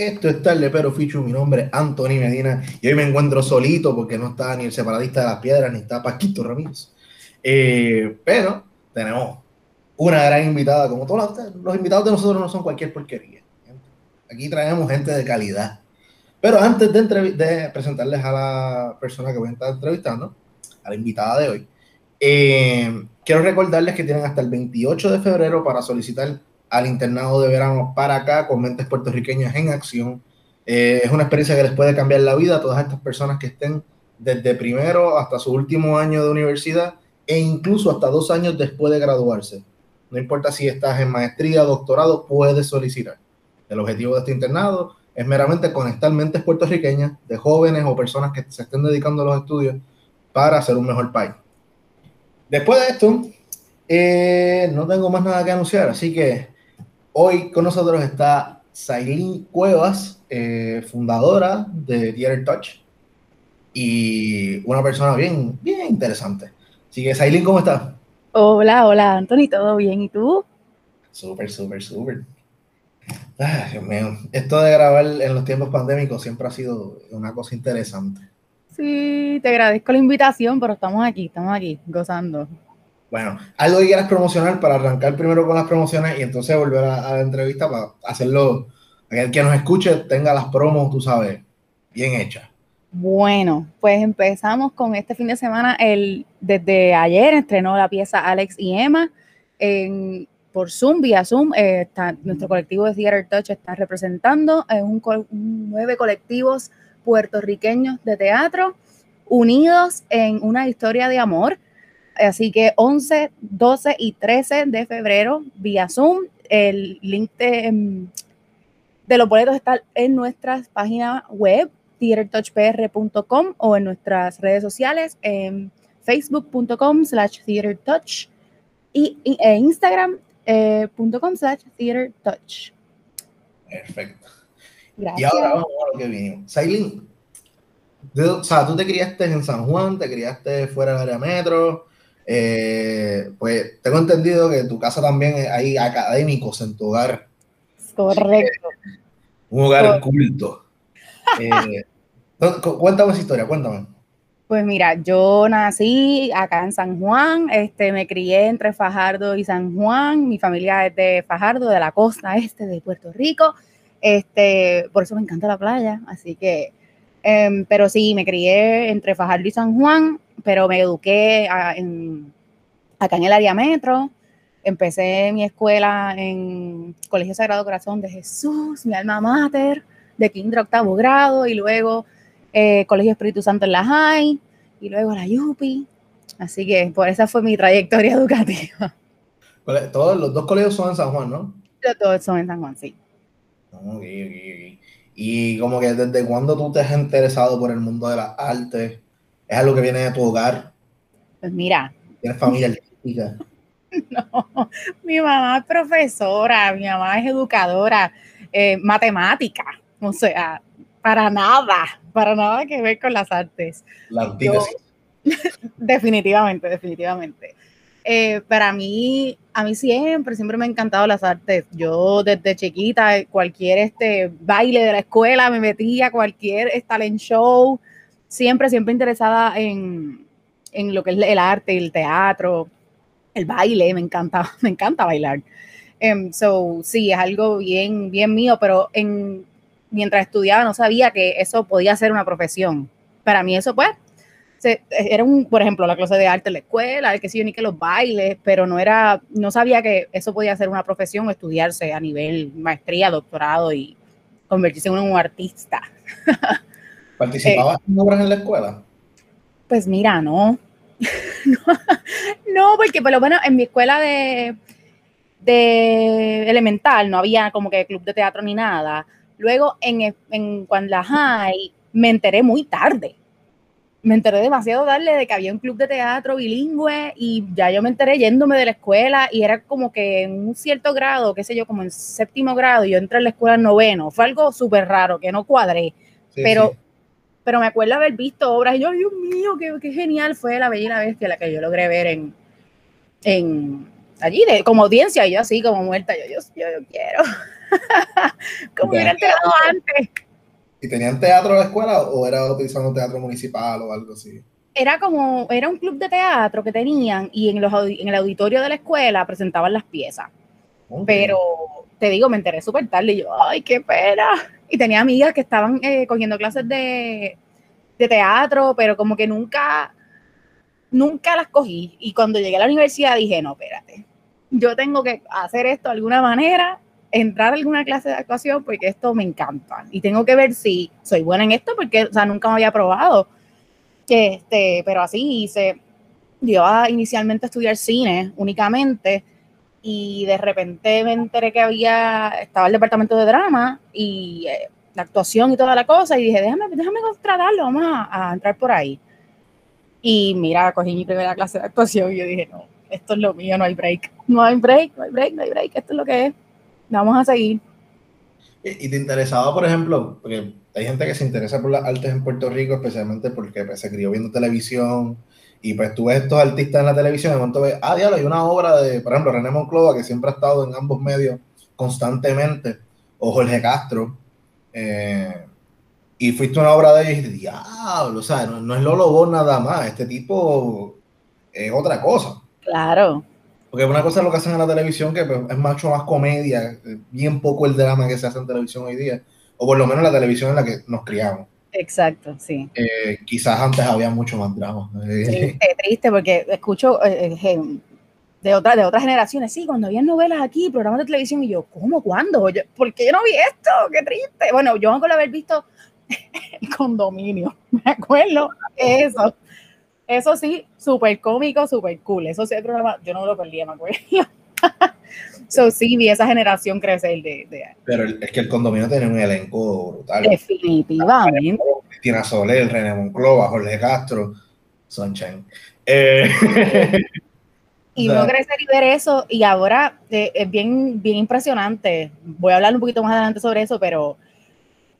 Esto es tarde, pero Fichu. Mi nombre es Anthony Medina y hoy me encuentro solito porque no está ni el separadista de las piedras ni está Paquito Ramírez. Eh, pero tenemos una gran invitada, como todos los, invitados de nosotros no son cualquier porquería. Aquí traemos gente de calidad. Pero antes de, de presentarles a la persona que voy a estar entrevistando, a la invitada de hoy, eh, quiero recordarles que tienen hasta el 28 de febrero para solicitar al internado de verano para acá con mentes puertorriqueñas en acción. Eh, es una experiencia que les puede cambiar la vida a todas estas personas que estén desde primero hasta su último año de universidad e incluso hasta dos años después de graduarse. No importa si estás en maestría, doctorado, puedes solicitar. El objetivo de este internado es meramente conectar mentes puertorriqueñas de jóvenes o personas que se estén dedicando a los estudios para hacer un mejor país. Después de esto, eh, no tengo más nada que anunciar, así que Hoy con nosotros está Sailin Cuevas, eh, fundadora de Theater Touch y una persona bien, bien interesante. Así que, Sailin, ¿cómo estás? Hola, hola, Anthony, ¿todo bien? ¿Y tú? Súper, súper, súper. Dios mío, esto de grabar en los tiempos pandémicos siempre ha sido una cosa interesante. Sí, te agradezco la invitación, pero estamos aquí, estamos aquí, gozando. Bueno, algo que quieras promocionar para arrancar primero con las promociones y entonces volver a, la entrevista para hacerlo, el que nos escuche tenga las promos, tú sabes, bien hechas. Bueno, pues empezamos con este fin de semana. El, desde ayer estrenó la pieza Alex y Emma en, por Zoom, vía Zoom. Eh, nuestro colectivo de Theater Touch está representando en un, nueve colectivos puertorriqueños de teatro unidos en una historia de amor Así que 11, 12 y 13 de febrero vía Zoom. El link de, em, de los boletos está en nuestras páginas web, theatertouchpr.com o en nuestras redes sociales, en facebook.com slash theatertouch y, e instagram.com eh, slash theatertouch. Perfecto. Gracias. Y ahora vamos a lo que vinimos. Sailin, o sea, tú te criaste en San Juan, te criaste fuera del área metro, eh, pues tengo entendido que en tu casa también hay académicos en tu hogar. Correcto. Un hogar culto. Eh, cuéntame esa historia, cuéntame. Pues mira, yo nací acá en San Juan, este, me crié entre Fajardo y San Juan, mi familia es de Fajardo, de la costa este de Puerto Rico, este, por eso me encanta la playa, así que, em, pero sí, me crié entre Fajardo y San Juan, pero me eduqué acá en el área metro. Empecé mi escuela en Colegio Sagrado Corazón de Jesús, mi alma mater, de kinder octavo grado, y luego eh, Colegio Espíritu Santo en la High, y luego la Yupi. Así que por esa fue mi trayectoria educativa. Todos los dos colegios son en San Juan, ¿no? Los dos son en San Juan, sí. Y como que desde cuándo tú te has interesado por el mundo de las artes, ¿Es algo que viene de tu hogar? Pues mira. ¿Tienes familia artística? No, mi mamá es profesora, mi mamá es educadora, eh, matemática, o sea, para nada, para nada que ver con las artes. La antítesis. definitivamente, definitivamente. Eh, para mí, a mí siempre, siempre me han encantado las artes. Yo desde chiquita, cualquier este baile de la escuela me metía, cualquier talent show, siempre, siempre interesada en, en lo que es el arte, el teatro, el baile, me encanta, me encanta bailar. Um, so, sí, es algo bien, bien mío, pero en, mientras estudiaba no sabía que eso podía ser una profesión. Para mí eso, pues, era un, por ejemplo, la clase de arte en la escuela, el que sí, yo ni que los bailes, pero no era, no sabía que eso podía ser una profesión estudiarse a nivel maestría, doctorado y convertirse en un artista. ¿Participabas eh, en obras en la escuela? Pues mira, no. no, porque por lo menos en mi escuela de, de elemental no había como que club de teatro ni nada. Luego en, en cuando la high me enteré muy tarde. Me enteré demasiado tarde de que había un club de teatro bilingüe y ya yo me enteré yéndome de la escuela y era como que en un cierto grado, qué sé yo, como en séptimo grado, yo entré en la escuela en noveno. Fue algo súper raro que no cuadré. pero pero me acuerdo haber visto obras y yo, Dios mío, qué, qué genial fue La Bella y la Bestia, la que yo logré ver en, en allí, de, como audiencia, y yo así como muerta, yo, Dios, yo, yo quiero. como hubiera enterado antes. ¿Y tenían teatro en la escuela o era utilizando teatro municipal o algo así? Era como, era un club de teatro que tenían y en, los, en el auditorio de la escuela presentaban las piezas. Pero te digo, me enteré súper tarde y yo, ay, qué pena. Y tenía amigas que estaban eh, cogiendo clases de, de teatro, pero como que nunca, nunca las cogí. Y cuando llegué a la universidad dije, no, espérate, yo tengo que hacer esto de alguna manera, entrar a alguna clase de actuación porque esto me encanta. Y tengo que ver si soy buena en esto porque, o sea, nunca me había probado. Este, pero así hice. Yo inicialmente a estudiar cine únicamente y de repente me enteré que había, estaba el departamento de drama y eh, la actuación y toda la cosa y dije, déjame, déjame tratarlo, vamos a, a, entrar por ahí. Y mira, cogí mi primera clase de actuación y yo dije, no, esto es lo mío, no hay break, no hay break, no hay break, no hay break, esto es lo que es, vamos a seguir. ¿Y te interesaba, por ejemplo, porque hay gente que se interesa por las artes en Puerto Rico, especialmente porque pues, se crió viendo televisión y pues tú ves estos artistas en la televisión y de momento ves, ah, diablo, hay una obra de, por ejemplo, René Monclova, que siempre ha estado en ambos medios constantemente, o Jorge Castro, eh, y fuiste a una obra de ellos y dijiste, diablo, o sea, no, no es Lolo Bon nada más, este tipo es otra cosa. Claro. Porque una cosa es lo que hacen en la televisión, que pues, es mucho más comedia, bien poco el drama que se hace en televisión hoy día, o por lo menos la televisión en la que nos criamos. Exacto, sí. Eh, quizás antes había mucho más drama. Triste porque escucho eh, eh, de, otra, de otras generaciones, sí, cuando había novelas aquí, programas de televisión, y yo, ¿cómo? ¿Cuándo? ¿Por qué yo no vi esto? ¡Qué triste! Bueno, yo con haber visto el condominio, me acuerdo, eso. Eso sí, súper cómico, súper cool. Eso sí, el programa, yo no lo perdí, me acuerdo. So, sí, vi esa generación crecer de, de, Pero es que el condominio tiene un elenco brutal. Definitivamente. Cristina Soler, René Monclova, Jorge Castro, Sunshine. Eh, y no crecer y ver eso, y ahora eh, es bien, bien impresionante. Voy a hablar un poquito más adelante sobre eso, pero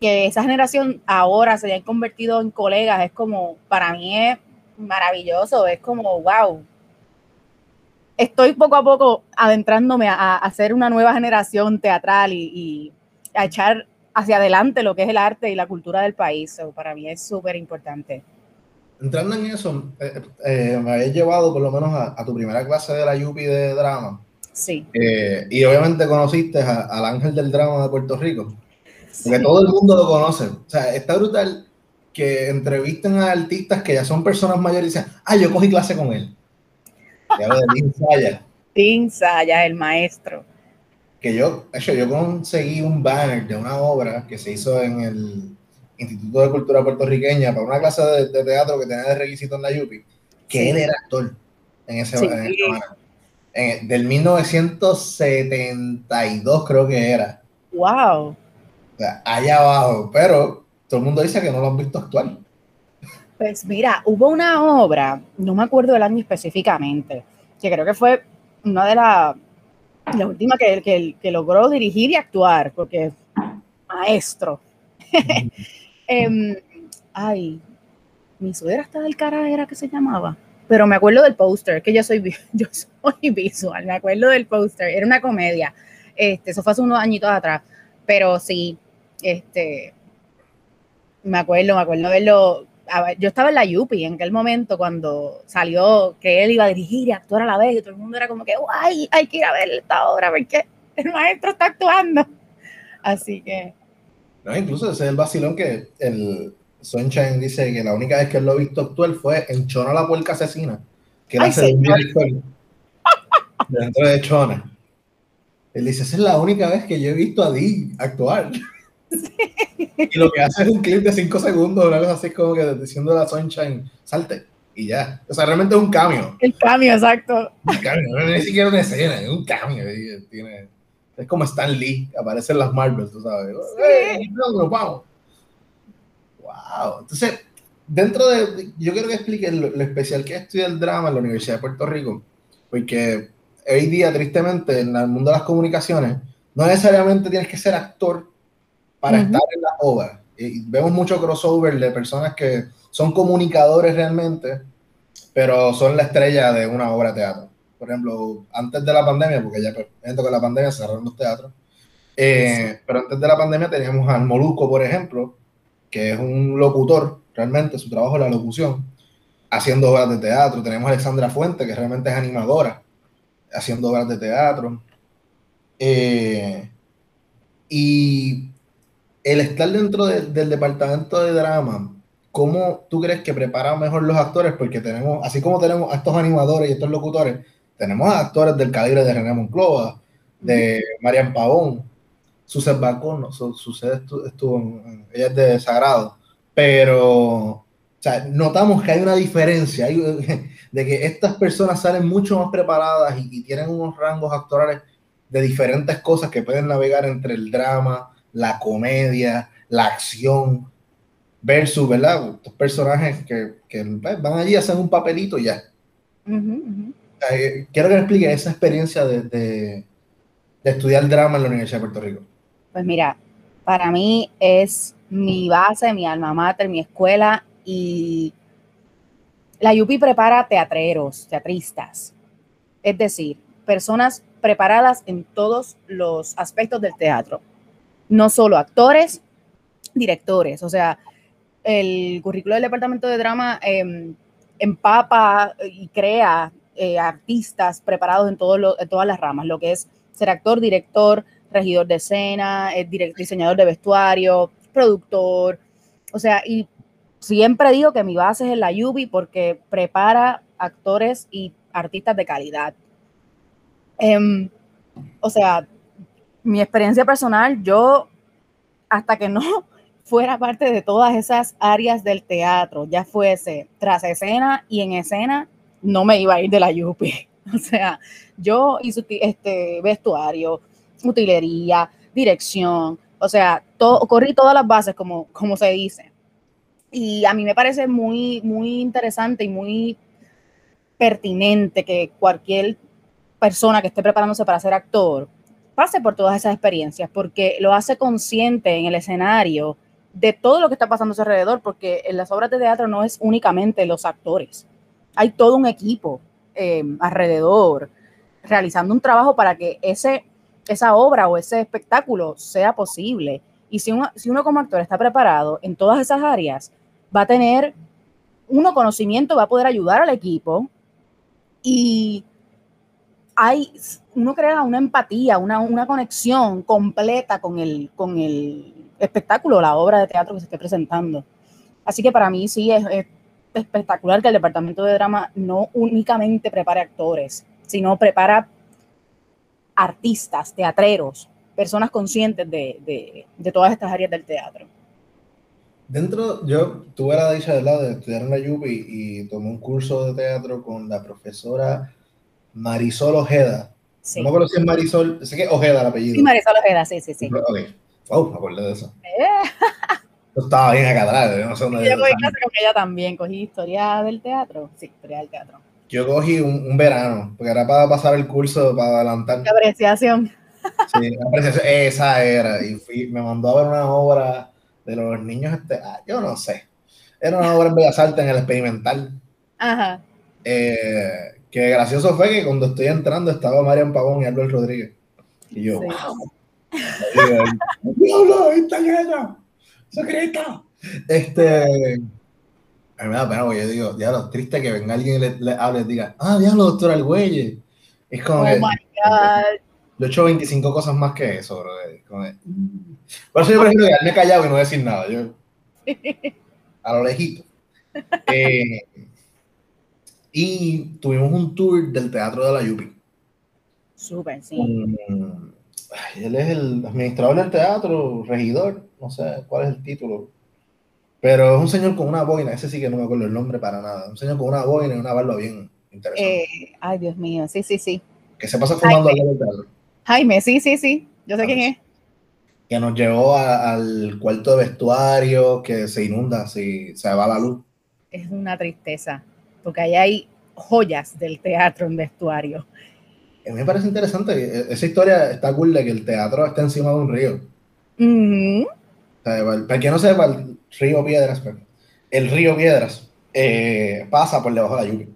que esa generación ahora se hayan convertido en colegas, es como, para mí es maravilloso, es como, wow. Estoy poco a poco adentrándome a, hacer una nueva generación teatral y, a echar hacia adelante lo que es el arte y la cultura del país. para mí es súper importante. Entrando en eso, eh, eh, me habías llevado por lo menos a, tu primera clase de la Yupi de drama. Sí. Eh, y obviamente conociste al ángel del drama de Puerto Rico. Porque todo el mundo lo conoce. O sea, está brutal que entrevisten a artistas que ya son personas mayores y dicen, ah, yo cogí clase con él. Ya lo de Tim Saya. Tim Saya, el maestro. Que yo, hecho, yo conseguí un banner de una obra que se hizo en el Instituto de Cultura Puertorriqueña para una clase de, teatro que tenía de requisito en la Yupi, que él era actor en ese, sí. en del 1972 creo que era. Wow. O sea, allá abajo, pero todo el mundo dice que no lo han visto actuar. Pues mira, hubo una obra, no me acuerdo del año específicamente, que creo que fue una de las la últimas que, que, que, logró dirigir y actuar, porque maestro. eh, ay, mi suegra está del cara era que se llamaba, pero me acuerdo del póster, que yo soy, yo soy visual, me acuerdo del póster, era una comedia, este, eso fue hace unos añitos atrás, pero sí, este, me acuerdo, me acuerdo verlo. Yo estaba en la Yupi en aquel momento cuando salió que él iba a dirigir y actuar a la vez y todo el mundo era como que, guay, hay que ir a ver esta obra porque el maestro está actuando. Así que. No, incluso ese es el vacilón que el Sunshine dice que la única vez que él lo ha visto actuar fue en Chona la puerca asesina, que era dentro de Chona. Él dice, esa es la única vez que yo he visto a Dee actuar. Y lo que hace es un clip de 5 segundos, una cosa así como que diciendo a la Sunshine, salte, y ya. O sea, realmente es un cambio. El cambio, exacto. Un cambio, no es ni siquiera una escena, es un cambio. Tiene, es como Stan Lee, aparece en las Marvels, tú sabes. Sí. No, vamos. Wow. Entonces, dentro de. Yo quiero que explique lo, lo especial que es estudiar el drama en la Universidad de Puerto Rico, porque hoy día, tristemente, en el mundo de las comunicaciones, no necesariamente tienes que ser actor para estar en la obra. Y vemos mucho crossover de personas que son comunicadores realmente, pero son la estrella de una obra de teatro. Por ejemplo, antes de la pandemia, porque ya pues, que la pandemia cerraron los teatros, Eh, pero antes de la pandemia teníamos al Moluco, por ejemplo, que es un locutor, realmente su trabajo es la locución, haciendo obras de teatro. Tenemos a Alexandra Fuente, que realmente es animadora, haciendo obras de teatro. Eh, y el estar dentro del departamento de drama, ¿cómo tú crees que preparan mejor los actores? Porque tenemos, así como tenemos a estos animadores y estos locutores, tenemos a actores del calibre de René Monclova, de Marian Pavón, Suced Bacón, no, Suced estuvo, en, ella es de Sagrado, pero notamos que hay una diferencia de que estas personas salen mucho más preparadas y, y tienen unos rangos actorales de diferentes cosas que pueden navegar entre el drama, la comedia, la acción, versus, ¿verdad? Estos personajes que, que pues, van allí a hacer un papelito y ya. Eh, quiero que me explique esa experiencia de, de, estudiar drama en la Universidad de Puerto Rico. Pues mira, para mí es mi base, mi alma mater, mi escuela y la UPI prepara teatreros, teatristas, es decir, personas preparadas en todos los aspectos del teatro, no solo actores, directores, o sea, el currículo del departamento de drama em, empapa y crea eh, artistas preparados en, en todas las ramas, lo que es ser actor, director, regidor de escena, eh, diseñador de vestuario, productor, o sea, y siempre digo que mi base es en la UBI porque prepara actores y artistas de calidad. Em, o sea, mi experiencia personal, yo hasta que no fuera parte de todas esas áreas del teatro, ya fuese tras escena y en escena, no me iba a ir de la UPI. O sea, yo hice este vestuario, utilería, dirección, o sea, todo, corrí todas las bases, como, como se dice. Y a mí me parece muy, muy interesante y muy pertinente que cualquier persona que esté preparándose para ser actor pase por todas esas experiencias, porque lo hace consciente en el escenario de todo lo que está pasando a su alrededor, porque en las obras de teatro no es únicamente los actores, hay todo un equipo eh, alrededor realizando un trabajo para que ese, esa obra o ese espectáculo sea posible. Y si uno, si uno como actor está preparado en todas esas áreas, va a tener uno conocimiento, va a poder ayudar al equipo y hay, uno crea una empatía, una, una conexión completa con el, con el espectáculo, la obra de teatro que se esté presentando. Así que para mí sí es, espectacular que el departamento de drama no únicamente prepare actores, sino prepara artistas, teatreros, personas conscientes de, de, de todas estas áreas del teatro. Dentro, yo tuve la dicha de estudiar en la UBI y tomé un curso de teatro con la profesora Marisol Ojeda. No me si es Marisol, sé que Ojeda el apellido. Sí, Marisol Ojeda, sí, sí, sí. Ok. Wow, me acuerdo de eso. Eh. estaba bien acá atrás, yo no sé dónde. Yo cogí clase con ella también, cogí historia del teatro. Sí, historia del teatro. Yo cogí un, verano, porque era para pasar el curso, para adelantar. La apreciación. Sí, la apreciación, esa era. Y fui, me mandó a ver una obra de los niños, este, ah, yo no sé. Era una obra en Bellas Artes, en el experimental. Ajá. Eh, que gracioso fue que cuando estoy entrando estaba Marian Pavón y Albert Rodríguez. Y yo, wow. ¡Diablo! ¡Esta llena! ¡Secreta! Este. A mí me da pena porque yo digo, diablo, triste que venga alguien y le, le hable y diga, ah, diablo, doctor Argüelle. Es como. Oh my God. Yo he hecho 25 cosas más que eso, bro. Por eso yo prefiero quedarme callado y no decir nada. Yo, a lo lejito. Eh, y tuvimos un tour del teatro de la Yupi. Súper, sí. él es el administrador del teatro, regidor, no sé cuál es el título. Pero es un señor con una boina, ese sí que no me acuerdo el nombre para nada. Un señor con una boina y una barba bien interesante. Eh, ay, Dios mío, sí, sí, sí. Que se pasa fumando al lado del teatro. Jaime, sí, sí, sí. Yo sé quién es. Que nos llevó al cuarto de vestuario que se inunda si se va la luz. Es una tristeza porque ahí hay joyas del teatro en vestuario. A mí me parece interesante, e-, esa historia está cool de que el teatro está encima de un río. para que no sepa, el río Piedras, el río Piedras eh, pasa por debajo de la lluvia.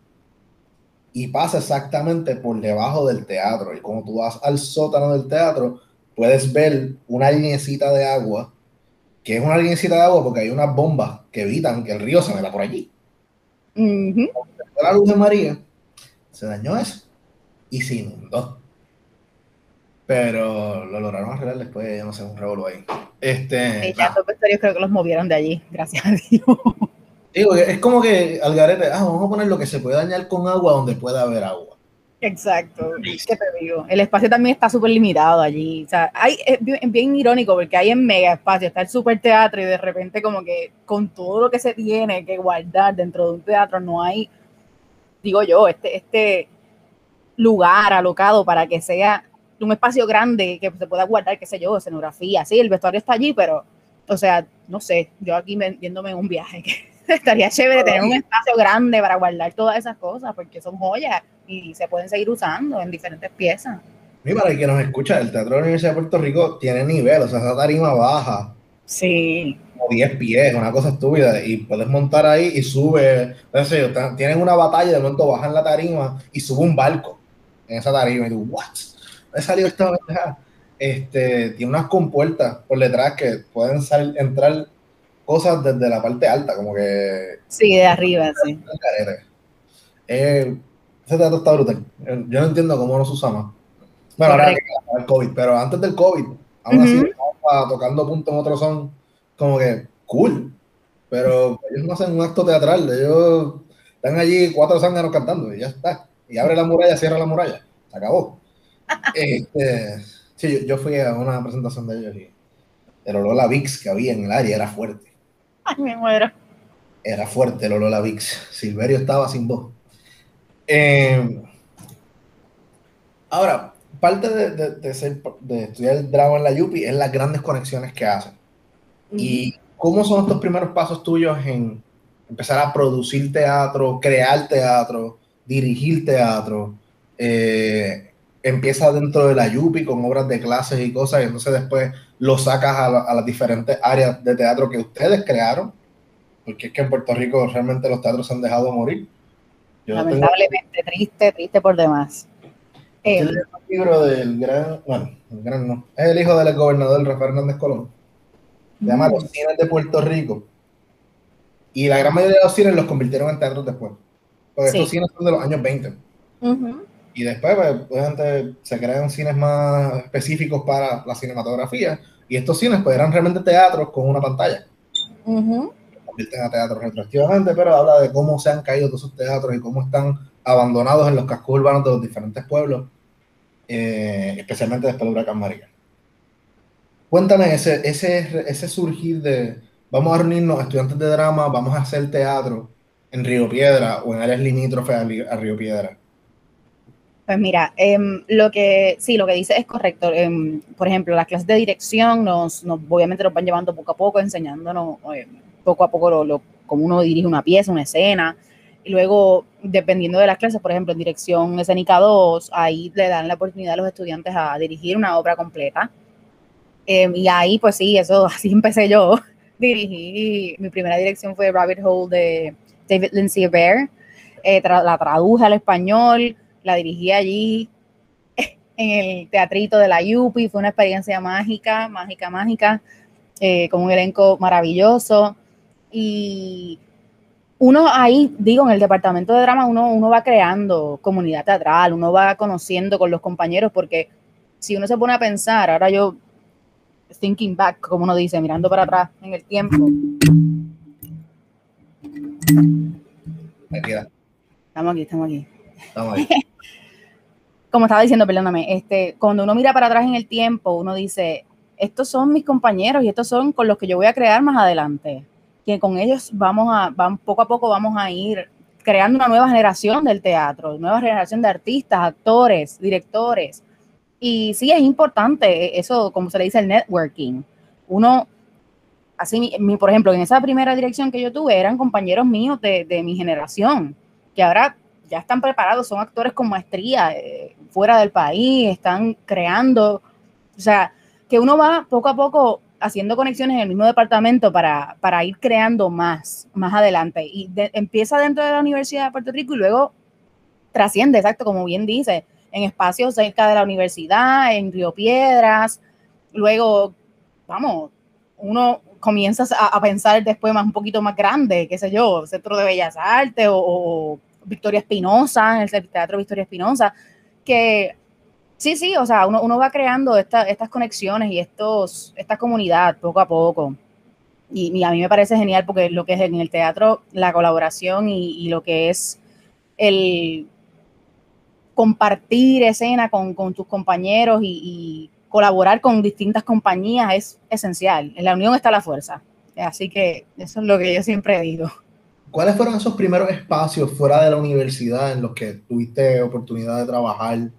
Y pasa exactamente por debajo del teatro. Y como tú vas al sótano del teatro, puedes ver una linecita de agua, que es una linecita de agua porque hay unas bombas que evitan que el río se meta por allí. La luz de María, se dañó eso y se inundó. Pero lo lograron arreglar después, ya no sé, un revuelo ahí. Este, ya los vestuarios creo que los movieron de allí, gracias a Dios. Digo, es como que al garete, ah, vamos a poner lo que se puede dañar con agua donde pueda haber agua. Exacto, ¿qué te digo? El espacio también está súper limitado allí. O sea, hay, es bien, irónico porque hay en mega espacio, está el super teatro y de repente como que con todo lo que se tiene que guardar dentro de un teatro no hay, digo yo, este, este lugar alocado para que sea un espacio grande que se pueda guardar, qué sé yo, escenografía. Sí, el vestuario está allí, pero, o sea, no sé, yo aquí viéndome en un viaje, que estaría chévere tener un espacio grande para guardar todas esas cosas, porque son joyas y se pueden seguir usando en diferentes piezas. Y para el que nos escucha, el Teatro de la Universidad de Puerto Rico tiene nivel, o sea, esa tarima baja. Sí. Como 10 pies, una cosa estúpida, y puedes montar ahí y sube, no sé, tienen una batalla, de momento bajan la tarima y sube un barco en esa tarima, y tú, ¿what? he salido esta Este, tiene unas compuertas por detrás que pueden salir, entrar cosas desde la parte alta, como que. Sí, de arriba, sí. Eh, ese teatro está brutal. Yo no entiendo cómo no se usa más. Bueno, ahora el COVID, pero antes del COVID, aún así, tocando puntos en otro son como que cool. Pero ellos no hacen un acto teatral, ellos están allí cuatro zánganos cantando y ya está. Y abre la muralla, cierra la muralla. Se acabó. este, sí, yo, fui a una presentación de ellos y el olor a VIX que había en el área era fuerte. Ay, me muero. Era fuerte el olor a VIX. Silverio estaba sin voz. Eh, ahora, parte de, de, ser, de, estudiar el drama en la Yupi es las grandes conexiones que hacen. ¿Y cómo son estos primeros pasos tuyos en empezar a producir teatro, crear teatro, dirigir teatro? Eh, empieza dentro de la Yupi con obras de clases y cosas, y entonces después lo sacas a, las diferentes áreas de teatro que ustedes crearon, porque es que en Puerto Rico realmente los teatros se han dejado morir. Lamentablemente, triste, triste por demás. Eh, el libro del gran, bueno, el gran no, es el hijo del gobernador Rafael Hernández Colón. Se llama Los Cines de Puerto Rico. Y la gran mayoría de los cines los convirtieron en teatros después. Porque estos cines son de los años 20. Y después, pues, se crean cines más específicos para la cinematografía. Y estos cines, pues, eran realmente teatros con una pantalla. Uh a teatros retroactivamente, pero habla de cómo se han caído todos esos teatros y cómo están abandonados en los cascos urbanos de los diferentes pueblos, eh, especialmente después del huracán María. Cuéntame ese, ese, ese surgir de vamos a reunirnos estudiantes de drama, vamos a hacer teatro en Río Piedra o en áreas limítrofes a Río Piedra. Pues mira, em, lo que sí, lo que dice es correcto. Em, por ejemplo, las clases de dirección nos, obviamente nos van llevando poco a poco, enseñándonos em, poco a poco lo, cómo uno dirige una pieza, una escena. Y luego, dependiendo de las clases, por ejemplo, en dirección escénica 2, ahí le dan la oportunidad a los estudiantes a dirigir una obra completa. y ahí, pues sí, eso, así empecé yo. Dirigí, mi primera dirección fue Rabbit Hole de David Lindsay Bear. Eh, la traduje al español la dirigí allí en el teatrito de la Yupi, fue una experiencia mágica, mágica, mágica, eh, con un elenco maravilloso. Y uno ahí, digo, en el departamento de drama, uno, uno va creando comunidad teatral, uno va conociendo con los compañeros, porque si uno se pone a pensar, ahora yo, thinking back, como uno dice, mirando para atrás en el tiempo. Estamos aquí, estamos aquí. Estamos aquí. como estaba diciendo, perdóname, este, cuando uno mira para atrás en el tiempo, uno dice, estos son mis compañeros y estos son con los que yo voy a crear más adelante. Que con ellos vamos a, van, poco a poco vamos a ir creando una nueva generación del teatro, nueva generación de artistas, actores, directores. Y sí es importante eso, como se le dice, el networking. Uno, así, por ejemplo, en esa primera dirección que yo tuve, eran compañeros míos de, de mi generación, que ahora ya están preparados, son actores con maestría eh, fuera del país, están creando, o sea, que uno va poco a poco haciendo conexiones en el mismo departamento para, para ir creando más, más adelante. Y empieza dentro de la Universidad de Puerto Rico y luego trasciende, exacto, como bien dice, en espacios cerca de la universidad, en Río Piedras, luego, vamos, uno comienza a, pensar después más un poquito más grande, qué sé yo, Centro de Bellas Artes o, Victoria Espinosa, en el Teatro Victoria Espinosa, que sí, sí, o sea, uno, uno va creando estas conexiones y estos, esta comunidad poco a poco. Y, a mí me parece genial porque lo que es en el teatro, la colaboración y, lo que es el compartir escena con, tus compañeros y, colaborar con distintas compañías es esencial. En la unión está la fuerza. Así que eso es lo que yo siempre digo. ¿Cuáles fueron esos primeros espacios fuera de la universidad en los que tuviste oportunidad de trabajar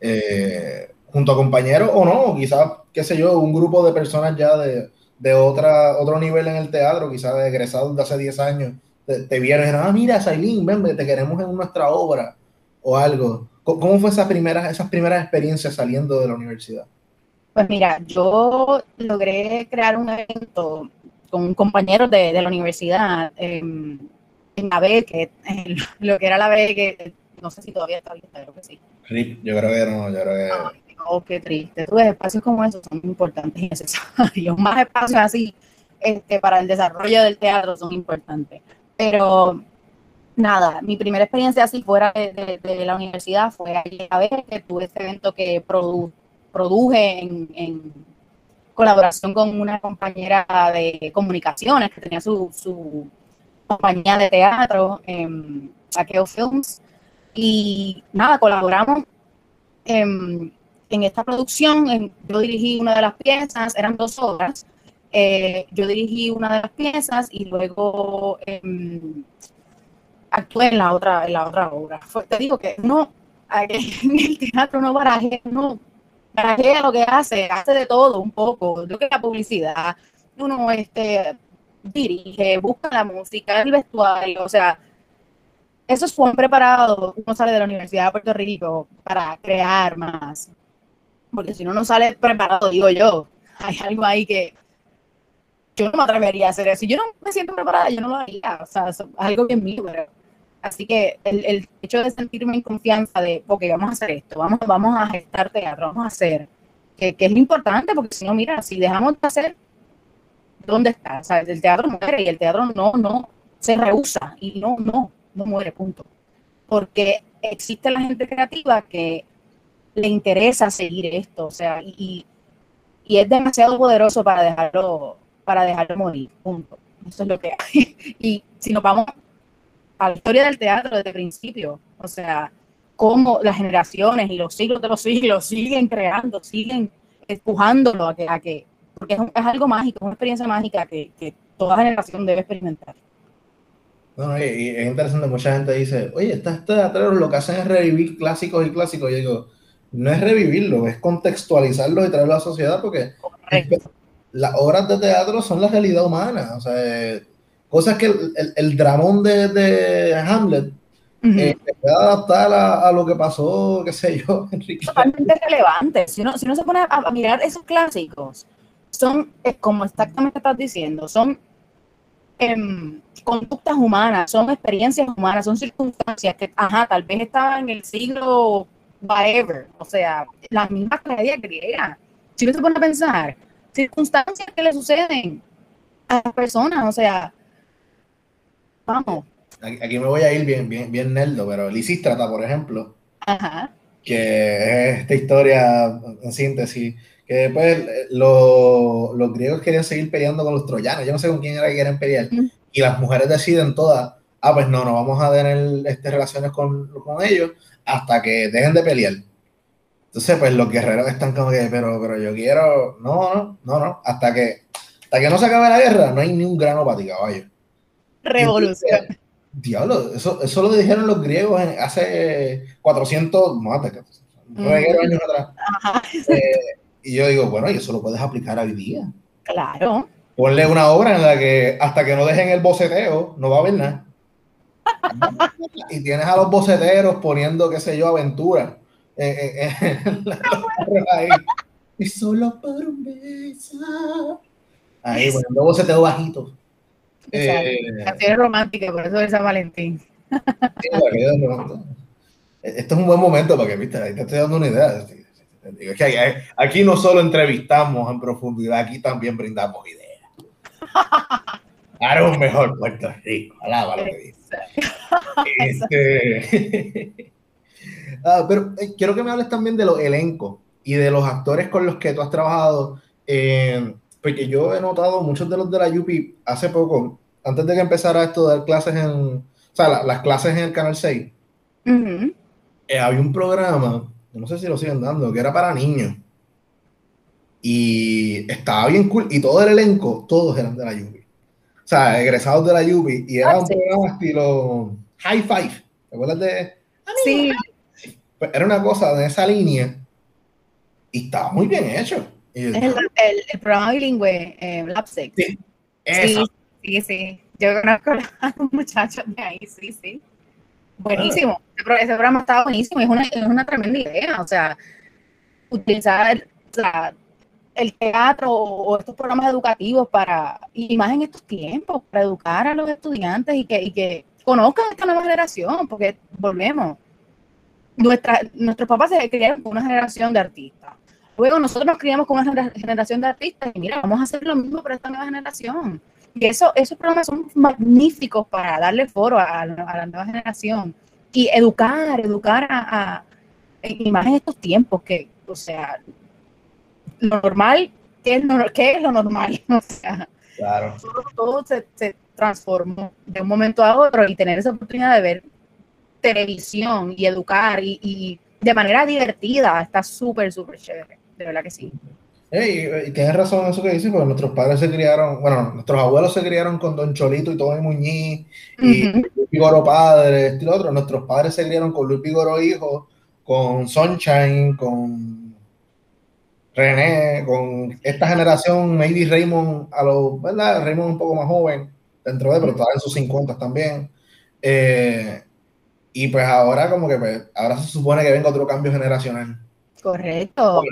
eh, junto a compañeros o no? Quizás, qué sé yo, un grupo de personas ya de, de otra, otro nivel en el teatro, quizás de egresados de hace 10 años, te, vieron y dijeron, ah, mira, Sailín, ven, te queremos en nuestra obra o algo. ¿Cómo fue esas primeras, esas primeras experiencias saliendo de la universidad? Pues mira, yo logré crear un evento con compañeros de, de la universidad em, en la que lo que era la que no sé si todavía está abierta, creo que sí. Yo creo que no, yo creo que... Ah, oh, qué triste. Tú espacios como esos son importantes y necesarios. Más espacios así este, para el desarrollo del teatro son importantes. Pero nada, mi primera experiencia así fuera de, la universidad fue a ver que tuve este evento que produje en, colaboración con una compañera de comunicaciones que tenía su, su compañía de teatro, en Aqueo Films. Y nada, colaboramos en, esta producción. yo dirigí una de las piezas, eran dos obras. Eh, yo dirigí una de las piezas y luego em, actué en la otra, en la otra obra. te digo que no, en el teatro no baraje, no barajea lo que hace, hace de todo un poco. Yo que la publicidad, uno este, dirige, busca la música, el vestuario, o sea, esos fue preparado, uno sale de la Universidad de Puerto Rico para crear más. Porque si uno no sale preparado, digo yo, hay algo ahí que yo no me atrevería a hacer eso. Yo no me siento preparada, yo no lo haría. O sea, es algo bien mío. Así que el, el, hecho de sentirme en confianza de, ok, vamos a hacer esto, vamos, vamos a gestar teatro, vamos a hacer, que, que es lo importante, porque si no, mira, si dejamos de hacer, ¿dónde está? O sea, el teatro muere y el teatro no, no, se rehúsa y no, no, no muere, punto. Porque existe la gente creativa que le interesa seguir esto, o sea, y, es demasiado poderoso para dejarlo, para dejarlo morir, punto. Eso es lo que hay. Y si nos vamos a la historia del teatro desde el principio, o sea, cómo las generaciones y los siglos de los siglos siguen creando, siguen empujándolo a que, a que porque es, algo mágico, una experiencia mágica que, que toda generación debe experimentar. No, y, es interesante, mucha gente dice, oye, estas teatreros lo que hacen es revivir clásicos y clásicos. Yo digo, no es revivirlo, es contextualizarlo y traerlo a la sociedad porque las obras de teatro son la realidad humana. O sea, cosas que el, el, dramón de, de Hamlet eh, se puede adaptar a, a, lo que pasó, qué sé yo, Enrique. Totalmente relevante. Si uno, si uno se pone a, mirar esos clásicos, son, como exactamente estás diciendo, son Em, conductas humanas, son experiencias humanas, son circunstancias que, ajá, tal vez estaban en el siglo whatever, o sea, la misma tragedia griega. Si uno se pone a pensar, circunstancias que le suceden a las personas, o sea, vamos. Aquí me voy a ir bien, bien, bien nerdo, pero Lisístrata, por ejemplo, que es esta historia en síntesis que después eh, los griegos querían seguir peleando con los troyanos, yo no sé con quién era que querían pelear, y las mujeres deciden todas, ah, pues no, no vamos a tener este, relaciones con, con ellos hasta que dejen de pelear. Entonces, pues los guerreros están como que, pero, pero yo quiero, no, no, no, no, hasta que, hasta que no se acabe la guerra, no hay ni un grano para ti, caballo. Revolución. diablo, eso, eso lo dijeron los griegos hace 400, más de años atrás. Ajá. Eh, y yo digo, bueno, y eso lo puedes aplicar hoy día. Claro. Ponle una obra en la que hasta que no dejen el boceteo, no va a haber nada. y tienes a los boceteros poniendo, qué sé yo, aventura. Eh, eh, eh, y solo por un beso. Ahí, poniendo boceteo bajito. Canciones románticas, por eso es San Valentín. Esto es un buen momento para que, viste, ahí te estoy dando una idea Es que aquí no solo entrevistamos en profundidad, aquí también brindamos ideas. Para un mejor Puerto Rico, alaba lo que dice. Este, ah, pero eh, quiero que me hables también de los elencos y de los actores con los que tú has trabajado. Eh, porque yo he notado muchos de los de la UPI hace poco, antes de que empezara esto de dar clases en, o sea, las clases en el Canal 6, eh, había un programa, no sé si lo siguen dando, que era para niños. Y estaba bien cool. Y todo el elenco, todos eran de la UPI. O sea, egresados de la UPI. Y era ah, un programa estilo High Five. ¿Te acuerdas de? Sí. Pues era una cosa de esa línea. Y estaba muy bien hecho. el, el, programa bilingüe, eh, Lapsex. Sí, sí, sí, Yo conozco a los muchachos de ahí, sí, sí. Buenísimo. Ese programa estaba buenísimo. Es una, es una tremenda idea. O sea, utilizar el teatro o estos programas educativos para, y más en estos tiempos, para educar a los estudiantes y que, y que conozcan esta nueva generación, porque volvemos. Nuestra, nuestros papás se criaron con una generación de artistas. Luego nosotros nos criamos con una generación de artistas y mira, vamos a hacer lo mismo para esta nueva generación. Y eso, esos programas son magníficos para darle foro a, la nueva generación y educar, educar a, más en estos tiempos que, o sea, lo normal, ¿qué es, qué es lo normal? O sea, claro. todo, se, se, transformó de un momento a otro y tener esa oportunidad de ver televisión y educar y, y de manera divertida está súper, súper chévere, de verdad que sí. Y tienes razón en eso que dices, porque nuestros padres se criaron, bueno, nuestros abuelos se criaron con Don Cholito y Tommy Muñiz y Luis Pigoro padre, este y otro. Nuestros padres se criaron con Luis Pigoro hijo, con Sunshine, con René, con esta generación, maybe Raymond, a los, ¿verdad? Raymond un poco más joven, dentro de, pero estaba en sus 50 también. Eh, y pues ahora como que pues, ahora se supone que venga otro cambio generacional. Correcto.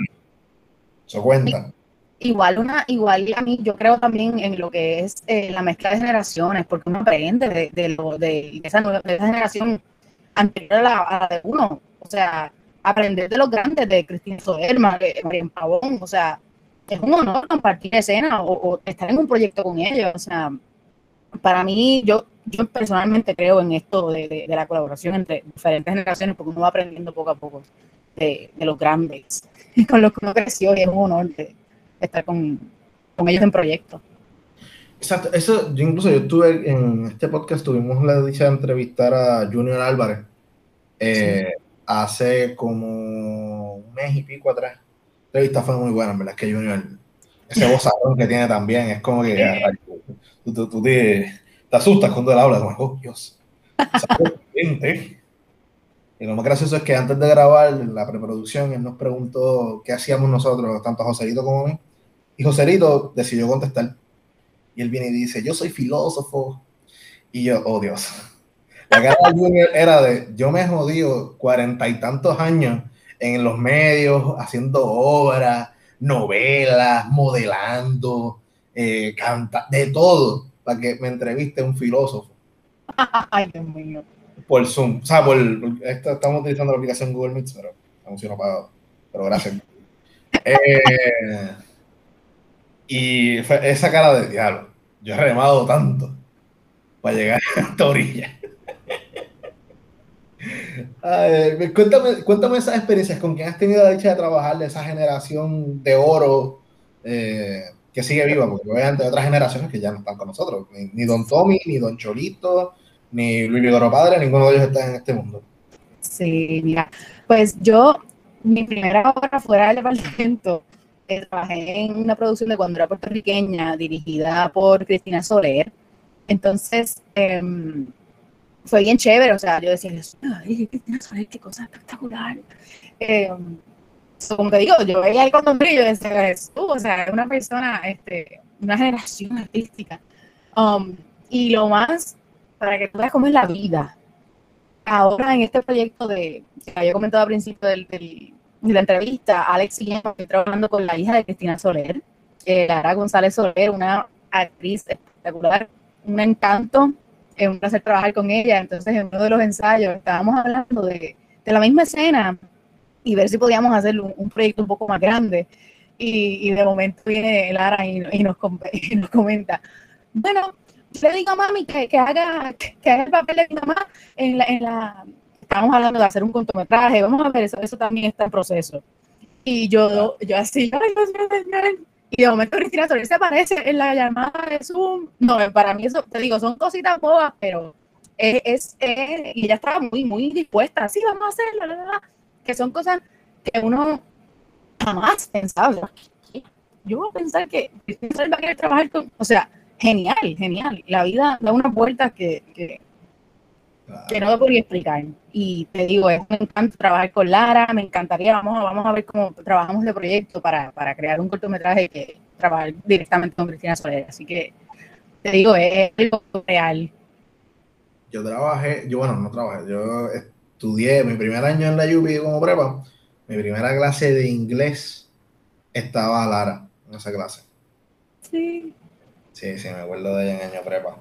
Igual una, igual a mí yo creo también en lo que es eh, la mezcla de generaciones, porque uno aprende de, de, lo, de, esa, de esa generación anterior a la, de uno. O sea, aprender de los grandes, de Cristina Soler, María Pavón, o sea, es un honor compartir escena o, estar en un proyecto con ellos, o sea, para mí, yo, yo personalmente creo en esto de, la colaboración entre diferentes generaciones, porque uno va aprendiendo poco a poco de, los grandes, con los que uno creció y es un honor estar con, ellos en proyecto. Exacto, eso, yo incluso yo estuve en este podcast, tuvimos la dicha de entrevistar a Junior Álvarez, eh, hace como un mes y pico atrás. La entrevista fue muy buena, verdad, es que Junior, ese vozarrón que tiene también, es como que tú, tú, te, te, asustas cuando él habla, como, oh Dios. y lo más gracioso es que antes de grabar la preproducción, él nos preguntó qué hacíamos nosotros, tanto a Joselito como a mí. Y Joselito decidió contestar. Y él viene y dice, yo soy filósofo. Y yo, oh Dios. La cara Junior era de, yo me he jodido cuarenta y tantos años en los medios, haciendo obras, novelas, modelando, eh, canta, de todo, para que me entreviste un filósofo. Ay, Dios mío. Por Zoom. O sea, por, esto, estamos utilizando la aplicación Google Meet, pero no pagado. Pero gracias. Eh, y esa cara de diablo. Yo he remado tanto para llegar a esta orilla cuéntame, cuéntame esas experiencias con quien has tenido la dicha de trabajar de esa generación de oro eh, que sigue viva, porque obviamente hay otras generaciones que ya no están con nosotros. Ni, Don Tommy, ni Don Cholito, ni Luis Vigoro Padre, ninguno de ellos está en este mundo. Sí, mira, pues yo, mi primera obra fuera del departamento, eh, trabajé en una producción de cuando era puertorriqueña, dirigida por Cristina Soler. Entonces, eh, fue bien chévere, o sea, yo decía, ay, qué cosa espectacular. Eh, como te digo, yo veía ahí un brillo decía, o sea, una persona, este, una generación artística. Um, y lo más, para que tú veas cómo es la vida. Ahora en este proyecto de, que había comentado al principio del, de la entrevista, Alex y yo estoy trabajando con la hija de Cristina Soler, eh, Lara González Soler, una actriz espectacular, un encanto, es un placer trabajar con ella. Entonces, en uno de los ensayos estábamos hablando de, de la misma escena y ver si podíamos hacer un, proyecto un poco más grande. Y, de momento viene Lara y, y, nos, y nos comenta, bueno, le digo a mami que, que, haga, que haga el papel de mi mamá en la, en la, Estamos hablando de hacer un cortometraje, vamos a ver, eso, eso también está en proceso. Y yo, yo así, ay, Dios mío, y de momento Cristina Soler se aparece en la llamada de Zoom. No, para mí eso, te digo, son cositas bobas, pero es, y ella estaba muy, muy dispuesta, sí, vamos a hacerlo, que son cosas que uno jamás pensaba. Yo voy a pensar que Cristina va a querer trabajar con, o sea, genial, genial. La vida da unas vueltas que, que, que no lo podría explicar. Y te digo, es, me encanta trabajar con Lara, me encantaría, vamos, vamos a ver cómo trabajamos de proyecto para, para crear un cortometraje que trabajar directamente con Cristina Soler. Así que te digo, es, algo real. Yo trabajé, yo bueno, no trabajé, yo estudié mi primer año en la UPI como prepa, mi primera clase de inglés estaba Lara en esa clase. Sí. Sí, sí, me acuerdo de ella en año prepa.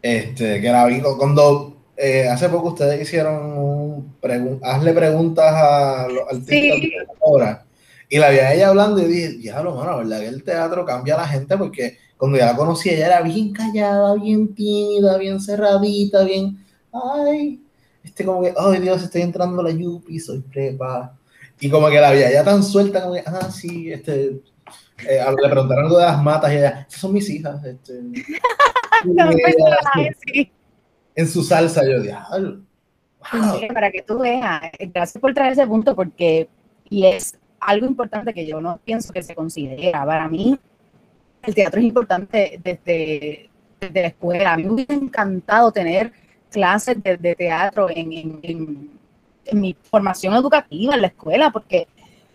Este, que la vi cuando eh, hace poco ustedes hicieron un hazle preguntas a los artistas ahora. Y la vi a ella hablando y dije, diablo, mano, la verdad que el teatro cambia a la gente porque cuando ya la conocí ella era bien callada, bien tímida, bien cerradita, bien, ay, este como que, ay Dios, estoy entrando a la Yupi, soy prepa. Y como que la vi ya tan suelta, como que, ah, sí, este, eh, le preguntaron algo de las matas y ella, esas son mis hijas. Este, no, sí en su salsa, yo diablo. Para que tú veas, gracias por traer ese punto, porque, y es algo importante que yo no pienso que se considera. Para mí, el teatro es importante desde, desde la escuela. A mí me hubiera encantado tener clases de, teatro en, en, en, mi formación educativa en la escuela, porque